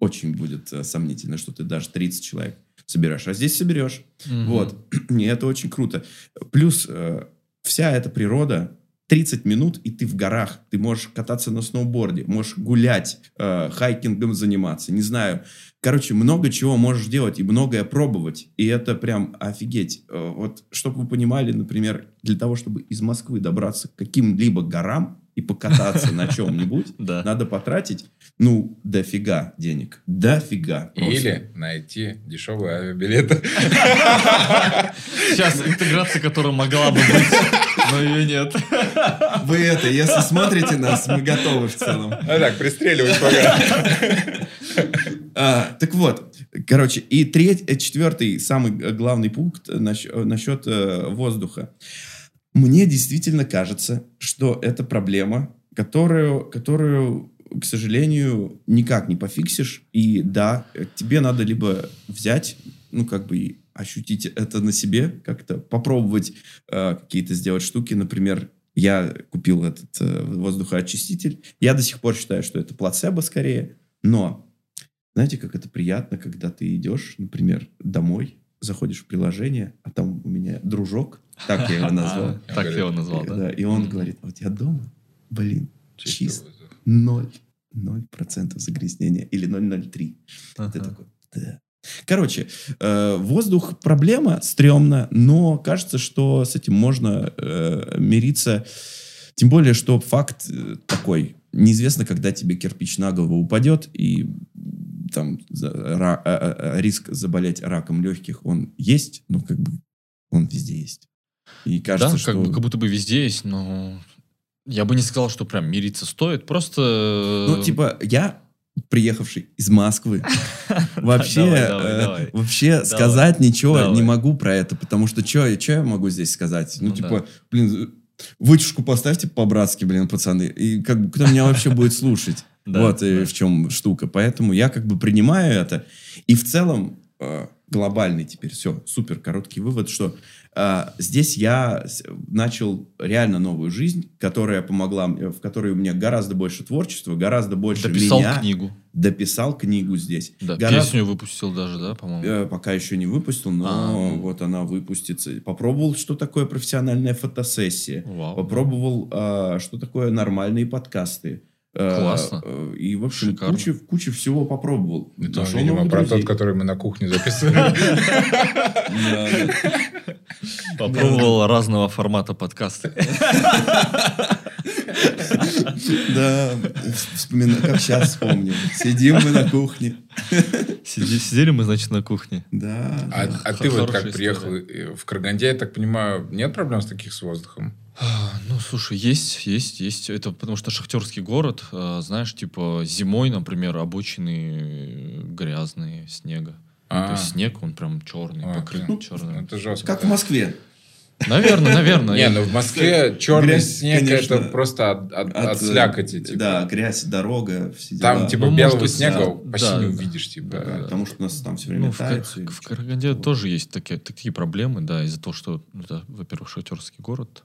очень будет э, сомнительно, что ты даже 30 человек соберешь. А здесь соберешь. Мгм. Вот. <clears throat> И это очень круто. Плюс э, вся эта природа, 30 минут, и ты в горах. Ты можешь кататься на сноуборде, можешь гулять, э, хайкингом заниматься, не знаю. Короче, много чего можешь делать и многое пробовать. И это прям офигеть. Э, Вот, чтобы вы понимали, например, для того, чтобы из Москвы добраться к каким-либо горам и покататься на чем-нибудь, <laughs> надо потратить, ну, дофига денег. Дофига. Или найти дешевые авиабилеты. <laughs> Сейчас интеграция, которая могла бы быть, но ее нет. Вы это, если смотрите нас, мы готовы в целом. А так, пристреливать пока. А, так вот, короче, и третий, э, четвертый, самый главный пункт э, насчет э, воздуха. Мне действительно кажется, что это проблема, которую, которую, к сожалению, никак не пофиксишь. И да, тебе надо либо взять, ну, как бы ощутить это на себе, как-то попробовать э, какие-то сделать штуки. Например, я купил этот э, воздухоочиститель. Я до сих пор считаю, что это плацебо скорее. Но знаете, как это приятно, когда ты идешь, например, домой, заходишь в приложение, а там у меня дружок, так я его назвал. <laughs> Так я его назвал, да? И он говорит, вот я дома, блин, чист, ноль, ноль процентов загрязнения или 0,03. Ты такой, да. Короче, э, воздух проблема, стрёмно, но кажется, что с этим можно э, мириться. Тем более, что факт э, такой. Неизвестно, когда тебе кирпич на голову упадет, и там ра- а- а- а, риск заболеть раком легких, он есть, но как бы он везде есть. И кажется, да, что... как, бы, как будто бы везде есть, но я бы не сказал, что прям мириться стоит. Просто... Ну, типа, я, приехавший из Москвы, <laughs> вообще, Давай, давай, э, давай. вообще сказать ничего давай. не могу про это, потому что что я могу здесь сказать? Ну, Ну типа, да. блин, вытяжку поставьте по-братски, блин, пацаны, и как бы кто меня вообще будет слушать? <laughs> Вот и да. в чем штука. Поэтому я как бы принимаю это. И в целом э, глобальный теперь все, супер короткий вывод, что э, здесь я начал реально новую жизнь, которая помогла, в которой у меня гораздо больше творчества, гораздо больше Дописал меня. книгу. Дописал книгу здесь. Да, Гораздо- песню выпустил даже, да, по-моему? Э, Пока еще не выпустил, но А, ну. вот она выпустится. Попробовал, что такое профессиональная фотосессия. Вау. Попробовал, а, что такое нормальные подкасты. Э, Классно. э, И, в общем, Шикарно. куча, куча всего попробовал. Это, Нашел видимо, про друзей. тот, который мы на кухне записывали. Попробовал разного формата подкасты. <laughs> Да, вспомина- как сейчас вспомню. Сидим мы на кухне. Сиди- Сидели мы, значит, на кухне. Да. А, да. а ты вот как приехал э, в Караганде, я так понимаю, нет проблем с таких с воздухом? А, Ну, слушай, есть, есть, есть. Это потому что шахтерский город, а, знаешь, типа зимой, например, обочины э, грязные, снега. А. То есть снег, он прям черный, А, покрыт черным. Это жестко. Как в Москве. Наверное, наверное. Не, ну в Москве черный снег это просто от, от- от э, слякоти. Типа. Да, грязь, дорога, все Там типа Ну, белого снега почти не увидишь. Типа. Да, потому что у нас там все время Ну, в, и в Караганде тоже есть такие, проблемы, да, из-за того, что, ну, во-первых, шахтерский город.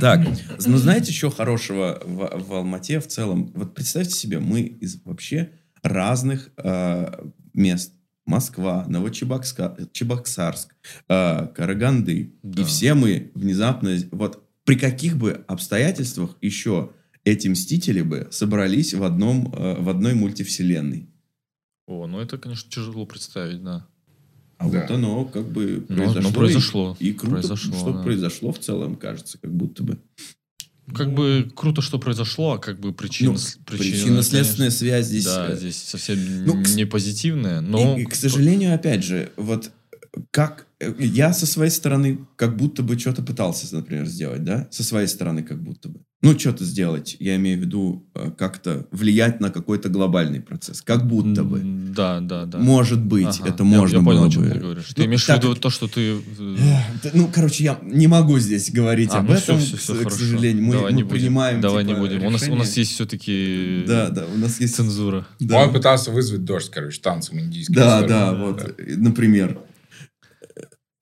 Так, ну знаете, что хорошего в, в Алмате в целом? Вот представьте себе, мы из вообще разных э, мест. Москва, Новочебокска- Чебоксарск, э, Караганды. Да. И все мы внезапно... Вот при каких бы обстоятельствах еще эти мстители бы собрались в, одном, э, в одной мультивселенной? О, ну это, конечно, тяжело представить, да. А Да. вот оно как бы Ну, произошло. ну, произошло. И, и круто, Произошло, что да. произошло в целом, кажется, как будто бы. Как бы круто, что произошло, а как бы причина... Ну, с- Причинно-следственная конечно, связь здесь... Да, э, здесь совсем ну, не позитивная, но... И, к сожалению, опять же, вот как э, я со своей стороны как будто бы что-то пытался, например, сделать, да? Со своей стороны как будто бы. Ну, что-то сделать. Я имею в виду э, как-то влиять на какой-то глобальный процесс. Как будто бы. Да, да, да. Может быть, Ага, это я- можно я, понял, было о чем бы. ты говоришь. Ты Ну, имеешь в так виду как- то, что ты... э, Ну, короче, я не могу здесь говорить а, об ну этом, всё, всё, всё, к, хорошо. сожалению. Мы, Давай мы не будем. принимаем Давай типа, не будем. У нас, у нас есть все-таки Да, да, у нас есть... цензура. Да. Он пытался вызвать дождь, короче, танцем индийским. Да, Историю. да, вот, э, например.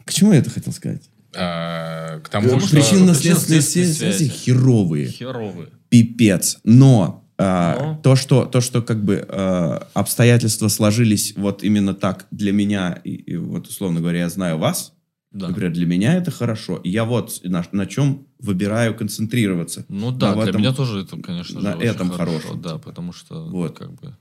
К чему я это хотел сказать? А, к тому, Потому что... Причинно-следственные связи связи. херовые. Херовые. пипец. Но, а, то, что, то, что как бы а, обстоятельства сложились вот именно так для меня, и, и вот условно говоря, я знаю вас, Да. например, для меня это хорошо. И я вот на, на чем выбираю концентрироваться. Ну да, А в для этом- меня тоже это, конечно же, на очень этом хорошо, хорошем, Да, потому что, Вот. как бы.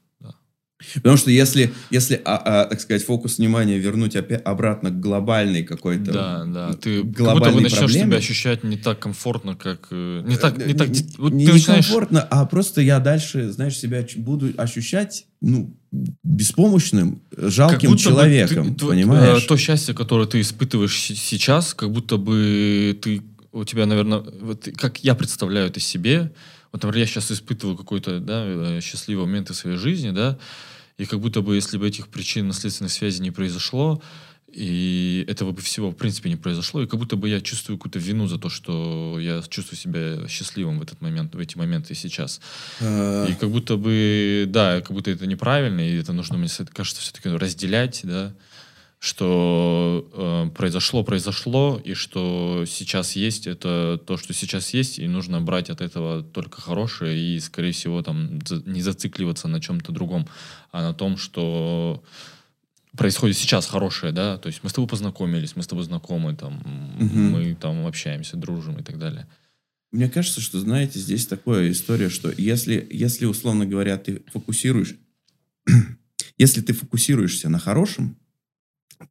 Потому что если, если а, а, так сказать, фокус внимания вернуть опять обратно к глобальной какой-то... Да, да. Ты как будто бы начнешь проблеме. себя ощущать не так комфортно, как... э, Не так, не так... не, вот не ты начинаешь... некомфортно, а просто я дальше, знаешь, себя буду ощущать, ну, беспомощным, жалким человеком, ты- понимаешь? э, То счастье, которое ты испытываешь се- сейчас, как будто бы ты... У тебя, наверное, вот, как я представляю это себе, Вот, например, я сейчас испытываю какой-то, да, э, счастливый момент в своей жизни, да, и как будто бы, если бы этих причин-наследственных связей не произошло, и этого бы всего, в принципе, не произошло, и как будто бы я чувствую какую-то вину за то, что я чувствую себя счастливым в этот момент, в эти моменты сейчас. Э, И как будто бы, да, как будто это неправильно, и это нужно, мне кажется, все-таки разделять, да, что э, произошло, произошло, и что сейчас есть, это то, что сейчас есть, и нужно брать от этого только хорошее, и, скорее всего, там, за- не зацикливаться на чем-то другом, а на том, что происходит сейчас хорошее, да, то есть мы с тобой познакомились, мы с тобой знакомы, там, Мгм. мы там общаемся, дружим и так далее. Мне кажется, что, знаете, здесь такая история, что если, если условно говоря, ты фокусируешь, <clears throat> если ты фокусируешься на хорошем,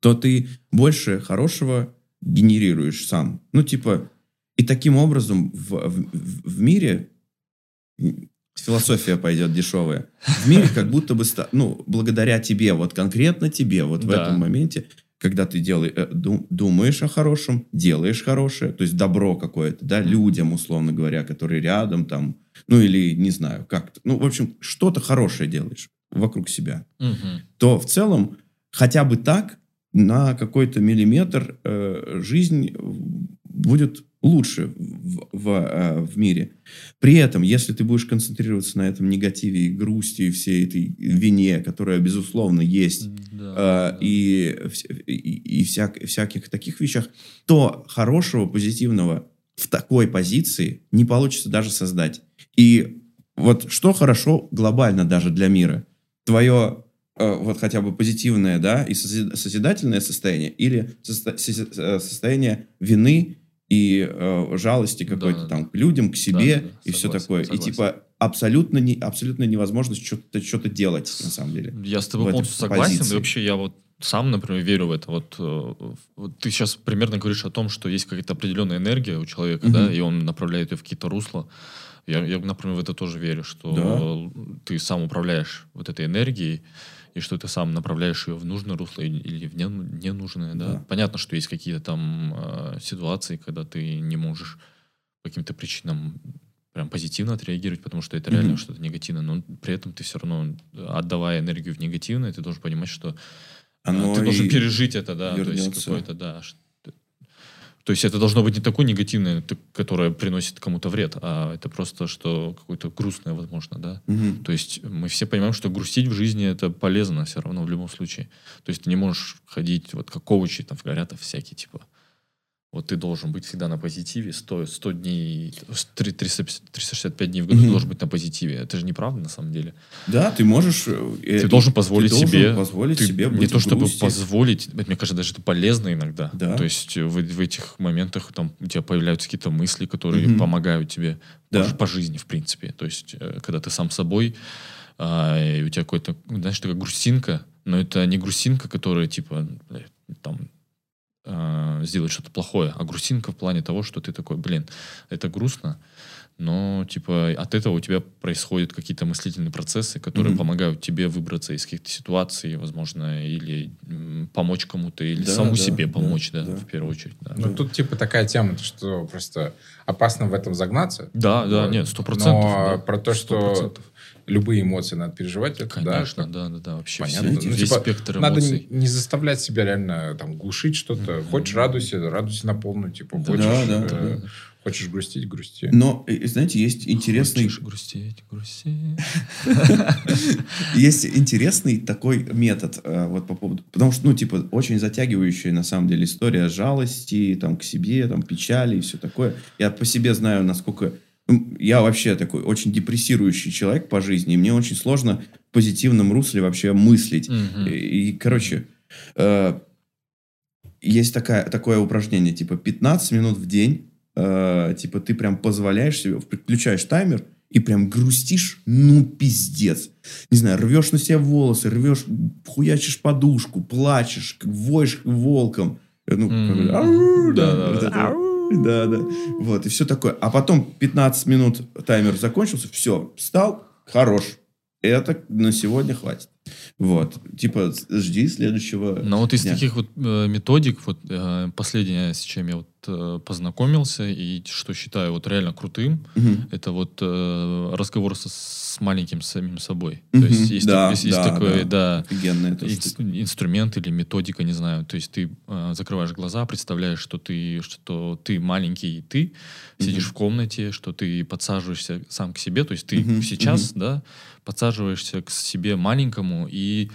то ты больше хорошего генерируешь сам. Ну, типа, и таким образом в, в- в мире философия пойдет дешевая. В мире как будто бы, ну, благодаря тебе, вот конкретно тебе, вот в Да. этом моменте, когда ты делаешь, э, ду- думаешь о хорошем, делаешь хорошее, то есть добро какое-то, да, людям, условно говоря, которые рядом там, ну или не знаю, как-то. Ну, в общем, что-то хорошее делаешь вокруг себя Мгм. то в целом хотя бы так на какой-то миллиметр э, жизнь будет лучше в, в, э, в мире. При этом, если ты будешь концентрироваться на этом негативе и грусти, и всей этой вине, которая, безусловно, есть, Да, э, да. и, и, и всяк- всяких таких вещах, то хорошего, позитивного в такой позиции не получится даже создать. И вот что хорошо глобально даже для мира? Твое вот хотя бы позитивное, да, и сози- созидательное состояние или э, состояние вины и э, жалости Да, какой-то да, там к людям, к себе Да, да, и все согласен, такое. согласен. И типа абсолютно, не, абсолютно невозможность что-то что делать на самом деле. Я с тобой полностью согласен. позиции. И вообще я вот сам, например, верю в это. Вот, э, вот ты сейчас примерно говоришь о том, что есть какая-то определенная энергия у человека, Мгм. да, и он направляет ее в какие-то русла. Я, я, например, в это тоже верю, что ты сам управляешь вот этой энергией, и что ты сам направляешь ее в нужное русло или в не- ненужное, да. Да. Понятно, что есть какие-то там э, ситуации, когда ты не можешь по каким-то причинам прям позитивно отреагировать, потому что это Мгм. реально что-то негативное, но при этом ты все равно, э, отдавая энергию в негативное, ты должен понимать, что а, Оно ты должен пережить это, да, то есть вернется. какое-то, да. ш- То есть это должно быть не такое негативное, которое приносит кому-то вред, а это просто что какое-то грустное, возможно, да. Мгм. То есть мы все понимаем, что грустить в жизни это полезно все равно в любом случае. То есть ты не можешь ходить, вот как коучи там говорят, а всякие типа, вот ты должен быть всегда на позитиве, 100, 100 дней, с- три- 350 365 дней в году Мгм. ты должен быть на позитиве. Это же неправда на самом деле. Да, ты можешь... э, Ты э, должен позволить ты должен себе... позволить ты себе не то чтобы грусти. позволить, это, мне кажется, даже это полезно иногда. Да. То есть э, в, в этих моментах там у тебя появляются какие-то мысли, которые Мгм. помогают тебе Да. по, по жизни, в принципе. То есть э, когда ты сам собой, а, и у тебя какой-то, знаешь, такая грустинка, но это не грустинка, которая типа э, там а, сделать что-то плохое, а грустинка в плане того, что ты такой, блин, это грустно, но типа от этого у тебя происходят какие-то мыслительные процессы, которые Мгм. помогают тебе выбраться из каких-то ситуаций, возможно, или м, помочь кому-то, или Да, саму да, себе да, помочь, да, да. в первую очередь. Да, Ну, тут типа такая тема, что просто опасно в этом загнаться. да, да, нет, сто процентов. Но да, про то, что 100%. Любые эмоции надо переживать, это да, Конечно, это да, да, да, вообще понятно. все, Ну, весь типа, спектр Надо эмоций. не, не заставлять себя реально там глушить что-то. Мгм. Хочешь радуйся, радуйся на полную. Типа, Да, хочешь, да, э, да. хочешь грустить, грусти. Но, знаете, есть интересный... Хочешь грустить, грустить. <laughs> Есть интересный такой метод, э, вот по поводу, потому что, ну, типа, очень затягивающая, на самом деле, история жалости, там, к себе, там, печали и все такое. Я по себе знаю, насколько... Я вообще такой очень депрессирующий человек по жизни, и мне очень сложно в позитивном русле вообще мыслить. Мгм. И, и, короче, э, есть такая, такое упражнение, типа 15 минут в день, э, типа ты прям позволяешь себе, включаешь таймер и прям грустишь, ну пиздец. Не знаю, рвешь на себя волосы, рвешь, хуячишь подушку, плачешь, воешь волком. Э, Ну. «Ау», Да, да, да, <laughs> да. да. Вот, и все такое. А потом 15 минут таймер закончился, все, встал, хорош. Это на сегодня хватит. Вот. Типа, жди следующего Но вот из дня. таких вот э, методик, вот э, последнее, с чем я вот э, познакомился и что считаю вот реально крутым, Мгм. это вот э, разговор со- с маленьким самим собой. Мгм. То есть есть, Да, так- есть- есть да, такой, да, эта инс- инструмент или методика, не знаю. То есть ты э, закрываешь глаза, представляешь, что ты, что ты маленький, и ты сидишь Мгм. в комнате, что ты подсаживаешься сам к себе. То есть ты Мгм, сейчас, да, подсаживаешься к себе маленькому и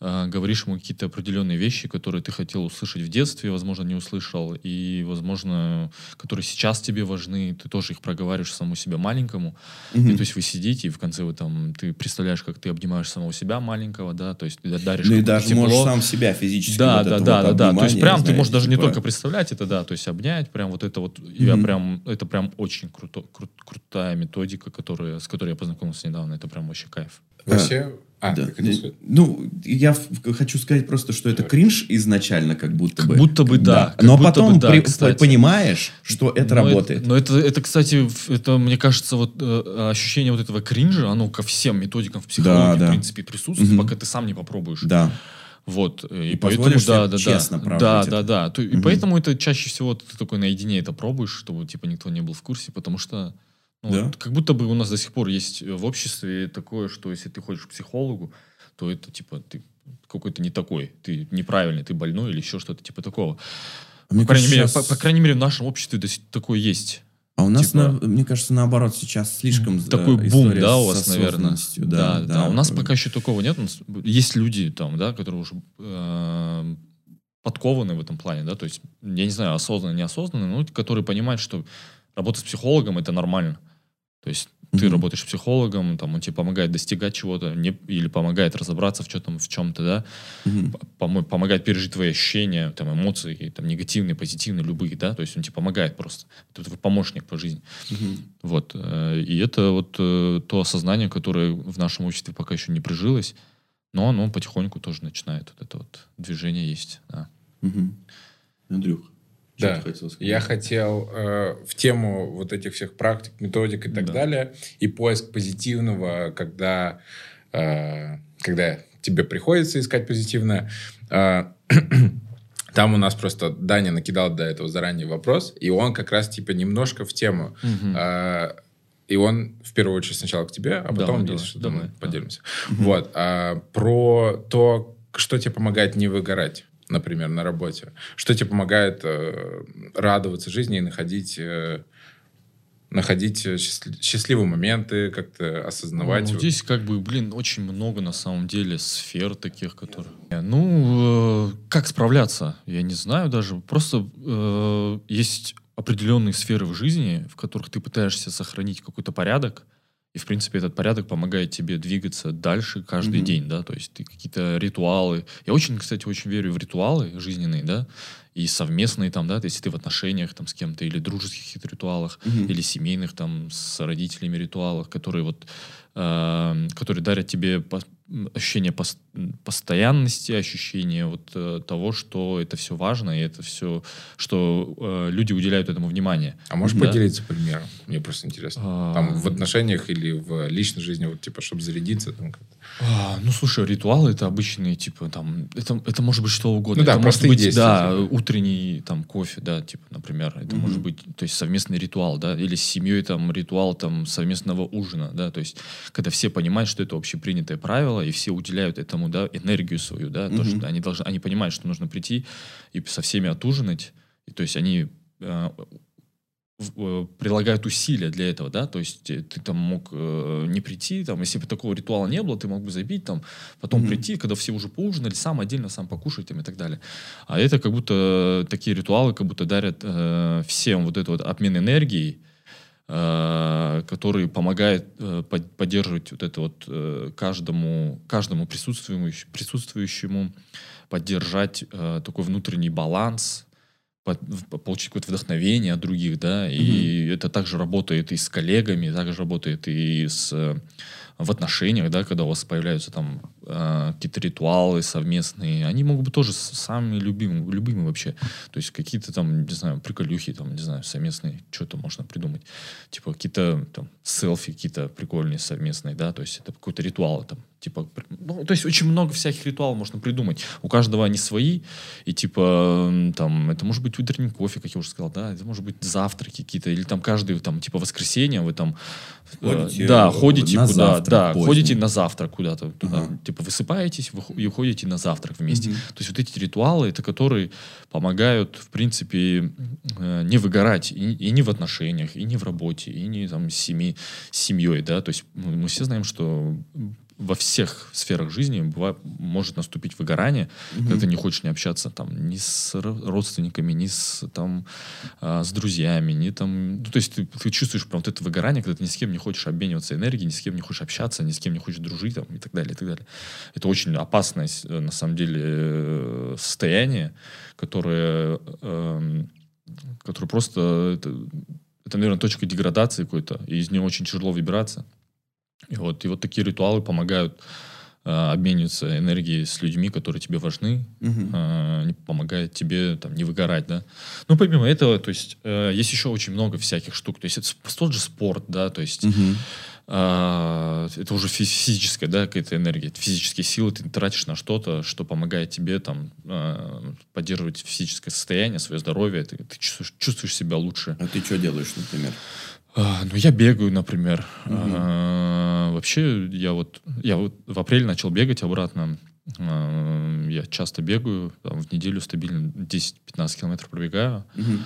э, говоришь ему какие-то определенные вещи, которые ты хотел услышать в детстве, возможно, не услышал, и, возможно, которые сейчас тебе важны, ты тоже их проговариваешь самому себе маленькому. И, Мгм. то есть вы сидите, и в конце вы там, ты представляешь, как ты обнимаешь самого себя маленького, да, то есть ты даришь Ну и даже тепло. можешь сам себя физически Да, вот да, да, вот да, да. То есть прям ты знаешь, можешь даже не типа, только представлять это, да, то есть обнять, прям вот это вот, я Мгм. прям, это прям очень круто, кру- крутая методика, которая, с которой я познакомился недавно, это прям вообще кайф. Вообще... А, Да. Ну, я в- хочу сказать просто, что это кринж изначально, как будто Как бы. будто бы да, как Но будто потом бы да, при- кстати. понимаешь, что это Но работает. но это, это, кстати, это, мне кажется, вот э, ощущение вот этого кринжа, оно ко всем методикам в психологии, да. в принципе, присутствует, Мгм. пока ты сам не попробуешь. Да. Вот. э, И, И поэтому, позволишь да, себе да, честно да. Да, это. да, да. И Мгм. поэтому это чаще всего ты такой наедине это пробуешь, чтобы типа никто не был в курсе, потому что ну, Да. вот как будто бы у нас до сих пор есть э, в обществе такое, что если ты ходишь к психологу, то это типа ты какой-то не такой, ты неправильный, ты больной или еще что-то типа такого. Мне по, крайней мере, щас- по, по крайней мере, в нашем обществе до сих- такое есть. А у нас, типа- на- мне кажется, наоборот, сейчас слишком э, Такой бум, да, у вас, наверное. Да, Да, да, У нас пока еще такого нет. Есть люди там, да, которые уже э, подкованы в этом плане, да, то есть, я не знаю, осознанно, неосознанно, но которые понимают, что работа с психологом это нормально. То есть ты Мгм. работаешь психологом, там, он тебе помогает достигать чего-то, не, или помогает разобраться в чем-то, в чем-то, да, помо- помогает пережить твои ощущения, там, эмоции, там, негативные, позитивные, любые, да, то есть он тебе помогает просто. Это твой помощник по жизни. Мгм. Вот. э, И это вот э, то осознание, которое в нашем обществе пока еще не прижилось, но оно потихоньку тоже начинает. Вот это вот движение есть. да. Мгм. Андрюх, что Да. хотел сказать? Я хотел э, в тему вот этих всех практик, методик и так Да. далее, и поиск позитивного, когда, э, когда тебе приходится искать позитивное. э, <clears throat> там у нас просто Даня накидал до этого заранее вопрос, и он как раз типа немножко в тему. Э, и он в первую очередь сначала к тебе, а потом, давай, если что-то, мы поделимся. Вот. а, про то, что тебе помогает не выгорать, например, на работе. Что тебе помогает э, радоваться жизни и находить, э, находить э, счастли- счастливые моменты, как-то осознавать. Ну, здесь как бы, блин, очень много на самом деле сфер таких, которые... Ну, э, как справляться? Я не знаю даже. Просто э, есть определенные сферы в жизни, в которых ты пытаешься сохранить какой-то порядок, и, в принципе, этот порядок помогает тебе двигаться дальше каждый Мгм. день, да, то есть ты какие-то ритуалы. Я очень, кстати, очень верю в ритуалы жизненные, да, и совместные там, да, то есть если ты в отношениях там с кем-то или дружеских ритуалах, Мгм. или семейных там с родителями ритуалах, которые вот э, которые дарят тебе ощущение пос- постоянности, ощущение вот э, того, что это все важно и это все, что э, люди уделяют этому внимание. А можешь Да. поделиться примером? Мне просто интересно. А, Там в отношениях или в личной жизни, вот типа, чтобы зарядиться. Там, как-то. А, ну, слушай, ритуалы это обычные, типа, там, это, это может быть что угодно. Ну да, это может быть, действия, да, типа. утренний там кофе, да, типа, например, это Мгм. может быть, то есть совместный ритуал, да, или с семьей там ритуал там совместного ужина, да, то есть когда все понимают, что это общепринятое правило, и все уделяют этому, да, энергию свою, да, то, Мгм. что они должны, они понимают, что нужно прийти и со всеми отужинать, и, то есть они э, в- э, прилагают усилия для этого, да, то есть э, ты там мог э, не прийти, там, если бы такого ритуала не было, ты мог бы забить, там, потом Мгм. прийти, когда все уже поужинали, сам отдельно сам покушать там, и так далее. А это как будто такие ритуалы, как будто дарят э, всем вот этот вот обмен энергией, э, который помогает э, под- поддерживать вот это вот э, каждому, каждому присутствующему, присутствующему поддержать э, такой внутренний баланс, получить какое-то вдохновение от других, да, и это также работает и с коллегами, также работает и с э, в отношениях, да, когда у вас появляются там э, какие-то ритуалы совместные, они могут быть тоже самыми любимыми, любимые вообще. То есть какие-то там, не знаю, приколюхи, там, не знаю, совместные, что-то можно придумать. Типа какие-то там селфи какие-то прикольные совместные, да, то есть это какой-то ритуал там, типа ну, то есть очень много всяких ритуалов можно придумать. У каждого они свои, и типа там это может быть утренний кофе, как я уже сказал, да, это может быть завтраки какие-то, или там каждый там типа воскресенье вы там э, Ходите, да ходите куда, завтрак да, поздний. ходите на завтрак куда-то, туда, Ага. типа высыпаетесь и уходите на завтрак вместе. Мгм. То есть вот эти ритуалы, это которые помогают, в принципе, э, не выгорать и, и не в отношениях, и не в работе, и не там с, семи, с семьей, да, то есть мы все знаем, что во всех сферах жизни бывает, может наступить выгорание, когда ты не хочешь не общаться там ни с ро- родственниками, ни с там а, с друзьями, ни там, ну, то есть ты, ты чувствуешь прям вот это выгорание, когда ты ни с кем не хочешь обмениваться энергией, ни с кем не хочешь общаться, ни с кем не хочешь дружить там, и так далее, и так далее. Это очень опасное, э, на самом деле, э, состояние, которое, эм, которое просто, это, это, наверное, точка деградации какой-то, и из нее очень тяжело выбираться. И вот, и вот такие ритуалы помогают э, обмениваться энергией с людьми, которые тебе важны, э, они помогают тебе там не выгорать, да. Ну, помимо этого, то есть, э, есть еще очень много всяких штук. То есть, это тот же спорт, да, то есть, а, это уже фи- физическая, да, какая-то энергия, это физические силы ты тратишь на что-то, что помогает тебе там поддерживать физическое состояние, свое здоровье, ты, ты чувствуешь, чувствуешь себя лучше. А ты что делаешь, например? А, ну, я бегаю, например. А, вообще, я вот, я вот в апреле начал бегать обратно. А, я часто бегаю, там, в неделю стабильно 10-15 километров пробегаю. Мгм.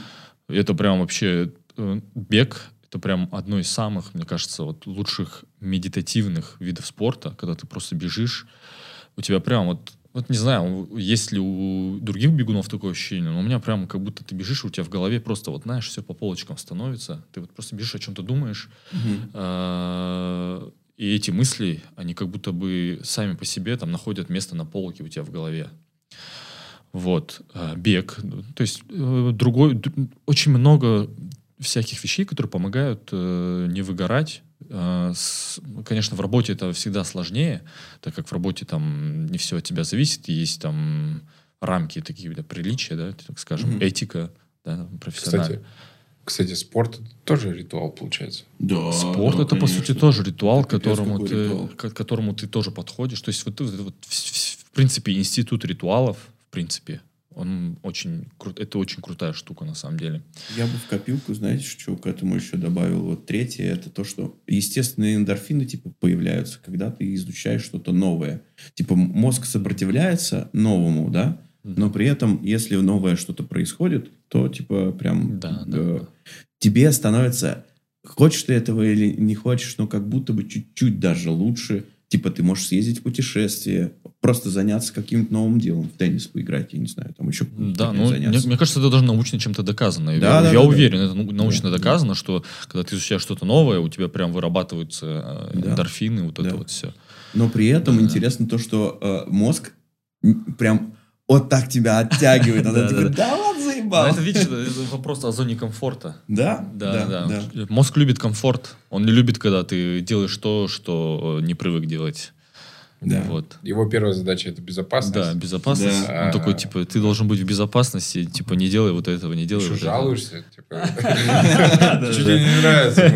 Это прям вообще э, бег. Это прям одно из самых, мне кажется, вот лучших медитативных видов спорта, когда ты просто бежишь, у тебя прям вот, вот не знаю, есть ли у других бегунов такое ощущение, но у меня прям как будто ты бежишь, у тебя в голове просто вот, знаешь, все по полочкам становится, ты вот просто бежишь, о чем-то думаешь, а, и эти мысли, они как будто бы сами по себе там находят место на полке у тебя в голове. Вот, а, бег. То есть э, другой, очень много всяких вещей, которые помогают э, не выгорать. А, конечно, в работе это всегда сложнее, так как в работе там не все от тебя зависит, есть там рамки такие да, приличия, да, так скажем, Мгм. этика, да, профессиональная. Кстати, кстати, спорт это тоже ритуал получается. Да, Спорт да, это по конечно. сути тоже ритуал, Это к которому ты, ритуал. к которому ты тоже подходишь. То есть вот, вот в принципе институт ритуалов, в принципе, он очень крут, это очень крутая штука на самом деле. Я бы в копилку, знаете, что к этому еще добавил? Вот третье, это то, что естественные эндорфины, типа, появляются, когда ты изучаешь что-то новое. Типа, мозг сопротивляется новому, да? Но при этом, если новое что-то происходит, то, типа, прям... Да, да, э, да. Тебе становится... Хочешь ты этого или не хочешь, но как будто бы чуть-чуть даже лучше. Типа, ты можешь съездить в путешествие, просто заняться каким-то новым делом, в теннис поиграть, я не знаю, там еще Да, ну, мне, мне кажется, это даже научно чем-то доказано. Я- Да, я да, я да, уверен, это ну- научно Да, доказано, что когда ты изучаешь что-то новое, у тебя прям вырабатываются э, Да. эндорфины, вот это Да. вот все. Но при этом Да. интересно то, что э, мозг прям вот так тебя оттягивает. <laughs> Она Да, такая, да. ладно, заебал. это, видишь, это вопрос о зоне комфорта. Да? Да, да, Мозг любит комфорт. Он не любит, когда ты делаешь то, что э, не привык делать. Да. Вот. Его первая задача это безопасность. Да, безопасность. Да. Он такой, типа, ты должен быть в безопасности, типа, не делай вот этого, не делай этого. жалуешься, типа. <laughs> Что тебе не нравится?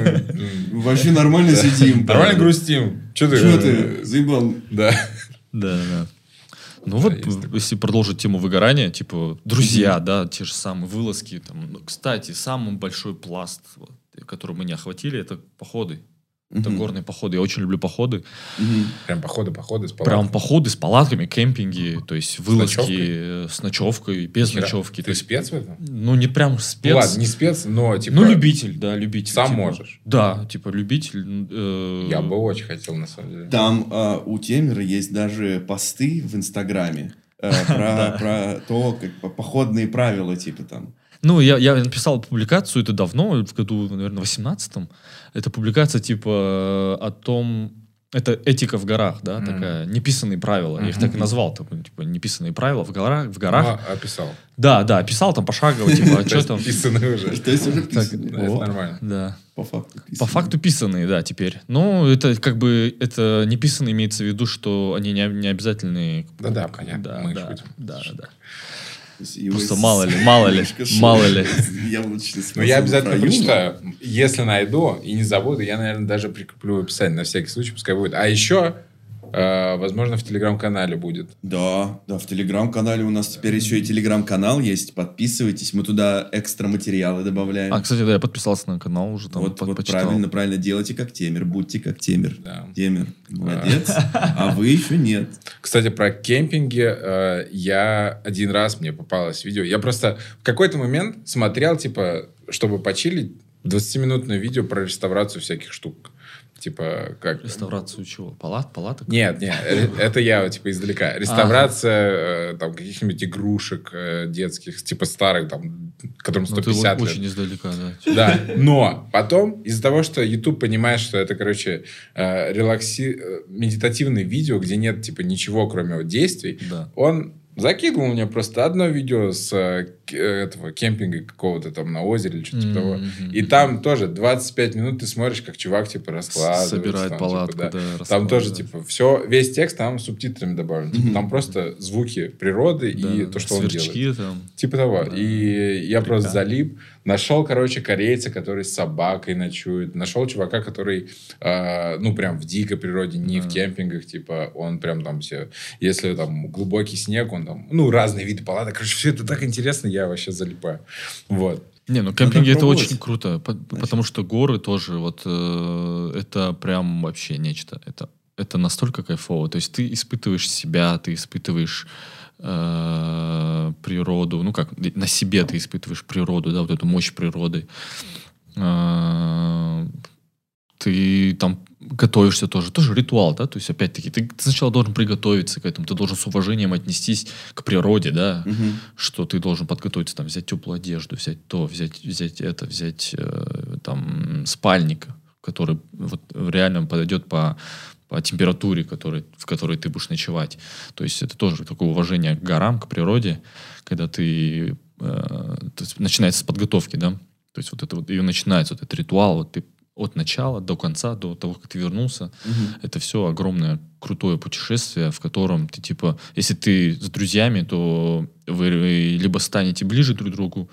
Мы, Вообще нормально сидим. Нормально грустим. Что ты? Че ты, заебал? Да. Да, да. Ну вот, есть такое. если продолжить тему выгорания, типа, друзья, да, те же самые вылазки. Там. Ну, кстати, самый большой пласт, вот, который мы не охватили, это походы. Это Мгм. горные походы. Я очень люблю походы. Мгм. Прям походы, походы с Прям палатками. походы с палатками, кемпинги, то есть вылазки ночевкой? э, с ночевкой, без Хера. ночевки. То Ты есть, спец в этом? ну, не прям спец. Ну ладно, не спец, но типа... ну, любитель, да, любитель. Сам типа. можешь. Да, типа любитель. э, Я бы очень хотел, на самом деле. Там а, у Темера есть даже посты в Инстаграме э, <laughs> про, про то, как по- походные правила, типа там. Ну, я, я написал публикацию, это давно, в году, наверное, 18-м. Это публикация, типа, о том... Это этика в горах, да, Мгм. такая, неписанные правила. Я их так и назвал, такой, типа, неписанные правила в горах. В горах. Ну, описал. Да, да, писал там пошагово, типа, а <laughs> То что там... писанный уже. То есть уже О. нормально. Да. По факту По писано. факту писанные, да, теперь. Ну, это как бы, это не писанные имеется в виду, что они не, не обязательные. Да-да, понятно, Да, мы да, шутим. да, да. Просто мало ли, мало ли, <laughs> мало ли. Яблочный Но я смысл обязательно прочитаю. Если найду и не забуду, я, наверное, даже прикреплю в описании на всякий случай, пускай будет. А еще возможно, в телеграм-канале будет. Да, да, в телеграм-канале у нас теперь еще и телеграм-канал есть. Подписывайтесь, мы туда экстра материалы добавляем. А, кстати, да, я подписался на канал уже там, вот, по- вот почитал. правильно, правильно делайте как темер, будьте как темер. Да. Темер, молодец. А вы еще нет. Кстати, про кемпинги э, я один раз мне попалось видео. Я просто в какой-то момент смотрел, типа, чтобы почилить, 20-минутное видео про реставрацию всяких штук. Типа, как... Реставрацию чего? Палат, палаток? Нет, нет, это я, типа, издалека. Реставрация, э, там, каких-нибудь игрушек э, детских, типа, старых, там, которым Ну, ты 150 лет. очень издалека, да. Да, но потом из-за того, что YouTube понимает, что это, короче, э, релакси... медитативное видео, где нет, типа, ничего, кроме действий, он закидывал мне просто одно видео с э, э, этого кемпинга какого-то там на озере или что-то типа того. И там тоже 25 минут ты смотришь, как чувак, типа, раскладывает. Собирает там, палатку, типа, да. Там тоже, типа, все, весь текст там субтитрами добавлен. Типа, Мгм. Там просто звуки природы Да, и да, то, что он делает. Сверчки там. Типа того. Да. И я просто Прикольно. залип. Нашел, короче, корейца, который с собакой ночует. Нашел чувака, который, э, ну, прям в дикой природе, не в Да. кемпингах. Типа, он прям там все... Если там глубокий снег, он там... Ну, разные виды палаток. Короче, все это так интересно, я вообще залипаю. Вот. Не, ну кемпинги это очень круто, по- потому что горы тоже вот э, это прям вообще нечто. Это это настолько кайфово. То есть ты испытываешь себя, ты испытываешь э, природу, ну как на себе ты испытываешь природу, да, вот эту мощь природы. Э, ты там готовишься тоже, тоже ритуал, да, то есть опять-таки ты сначала должен приготовиться к этому, ты должен с уважением отнестись к природе, да, Мгм. что ты должен подготовиться, там, взять теплую одежду, взять то, взять, взять это, взять э, там спальник, который вот реально подойдет по, по температуре, который, в которой ты будешь ночевать. То есть это тоже такое уважение к горам, к природе, когда ты... э, есть начинается с подготовки, да? То есть вот это вот, и начинается вот этот ритуал, вот ты от начала до конца, до того, как ты вернулся, Мгм. это все огромное крутое путешествие, в котором ты типа, если ты с друзьями, то вы либо станете ближе друг к другу,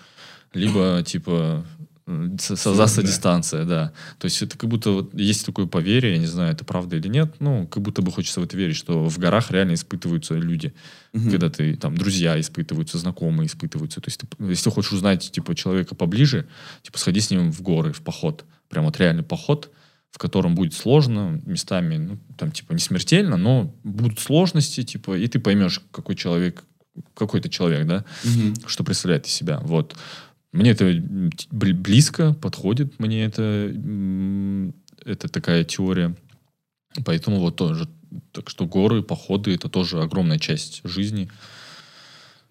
либо типа создастся Да. дистанция, да. То есть это как будто вот есть такое поверье, я не знаю, это правда или нет, ну, как будто бы хочется в это верить, что в горах реально испытываются люди, Мгм. когда ты там друзья испытываются, знакомые испытываются. То есть ты, если ты хочешь узнать типа человека поближе, типа сходи с ним в горы, в поход, прям вот реальный поход, в котором будет сложно местами, ну там типа не смертельно, но будут сложности, типа и ты поймешь, какой человек, какой ты человек, да, Мгм. что представляет из себя. Вот. Мне это близко подходит, мне это, это такая теория. Поэтому вот тоже. Так что горы, походы это тоже огромная часть жизни.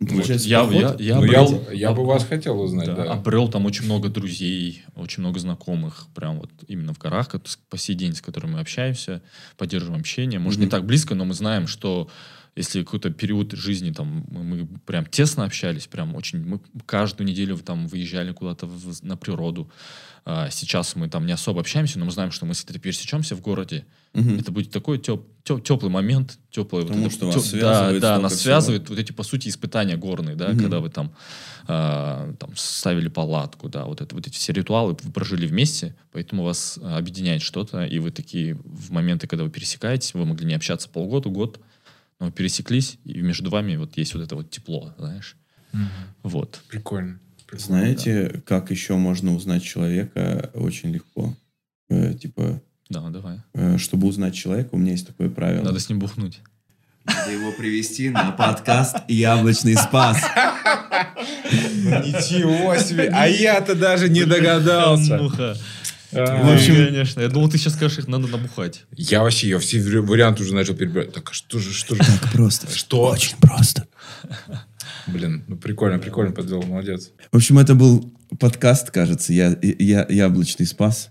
Вот. я, я, я, Ну, я, обрел- я бы вас хотел узнать, да, да. обрел там очень много друзей, очень много знакомых, прям вот именно в горах, по сей день, с которыми мы общаемся, поддерживаем общение. Может, не Мгм. так близко, но мы знаем, что если какой-то период жизни там мы, мы прям тесно общались, прям очень, мы каждую неделю там выезжали куда-то в- на природу. А сейчас мы там не особо общаемся, но мы знаем, что мы если пересечемся в городе, Мгм. это будет такой теп- теп- теплый момент, теплый. Потому вот это что вас теп- связывает Да, да, нас всего. связывает вот эти, по сути, испытания горные, да, Мгм. когда вы там, а, там ставили палатку, да, вот, это, вот эти все ритуалы вы прожили вместе, поэтому вас объединяет что-то, и вы такие в моменты, когда вы пересекаетесь, вы могли не общаться полгода, год, но вы пересеклись, и между вами вот есть вот это вот тепло, знаешь. Вот. Прикольно. Прикольно, Знаете, как еще можно узнать человека очень легко? Э, типа, Да, давай. э, чтобы узнать человека, у меня есть такое правило. Надо с ним бухнуть. Надо его привести на подкаст «Яблочный спас». Ничего себе! А я-то даже не догадался. А, В общем- конечно. Я думал, ты сейчас скажешь, их надо набухать. Я вообще, я все вари- варианты уже начал перебирать. Так, а что же, что же? Так просто. Что? Очень просто. Блин, ну прикольно, прикольно подвел, молодец. В общем, это был подкаст, кажется, я, я, «Яблочный спас».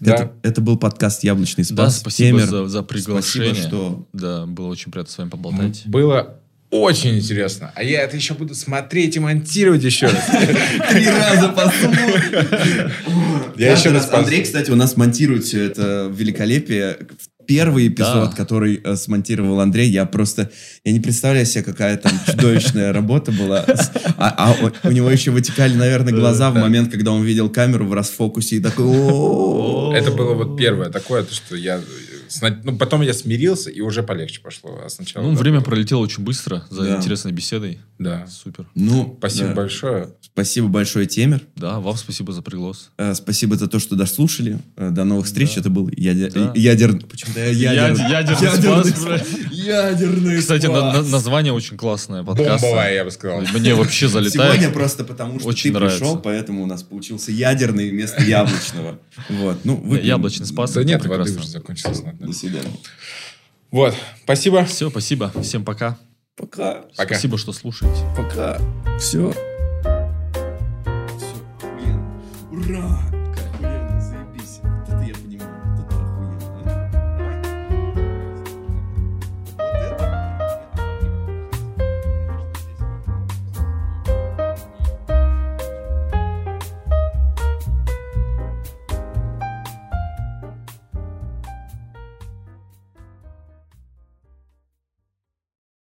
Да. Это, это был подкаст «Яблочный Да, спас». спасибо Темер, за, за приглашение. Спасибо, что... Да, было очень приятно с вами поболтать. Было очень интересно. А я это еще буду смотреть и монтировать еще раз. <laughs> Три раза посмотрим. Я еще раз Андрей, кстати, у нас монтирует все это великолепие. Первый эпизод, Да. который э, смонтировал Андрей, я просто... Я не представляю себе, какая там чудовищная <laughs> работа была. А, а у- него еще вытекали, наверное, глаза в момент, когда он видел камеру в расфокусе и такой... Это было вот первое такое, то, что я Сна- Ну, потом я смирился, и уже полегче пошло. А сначала... Ну, да, время пролетело очень быстро за Да. интересной беседой. Да. Супер. Ну, Спасибо да. большое. Спасибо большое, Темер. Да, вам спасибо за приглас. Э, Спасибо за то, что дослушали. Э, До новых встреч. Да. Это был ядер... Да. ядерный... Почему-то я ядерный... Яд- ядерный спас, бля. Ядерный Кстати, на- на- название очень классное подкаста. Бомбовая, я бы сказал. Мне вообще залетает. Сегодня просто потому, что Очень ты нравится. пришел, поэтому у нас получился ядерный вместо яблочного. Вот. Ну, выпьем. Яблочный спас. Да нет, воды уже закончилось. До свидания. Вот, спасибо. Все, спасибо. Всем пока. Пока. Пока. Спасибо, что слушаете. Пока. Все. Все. Ура.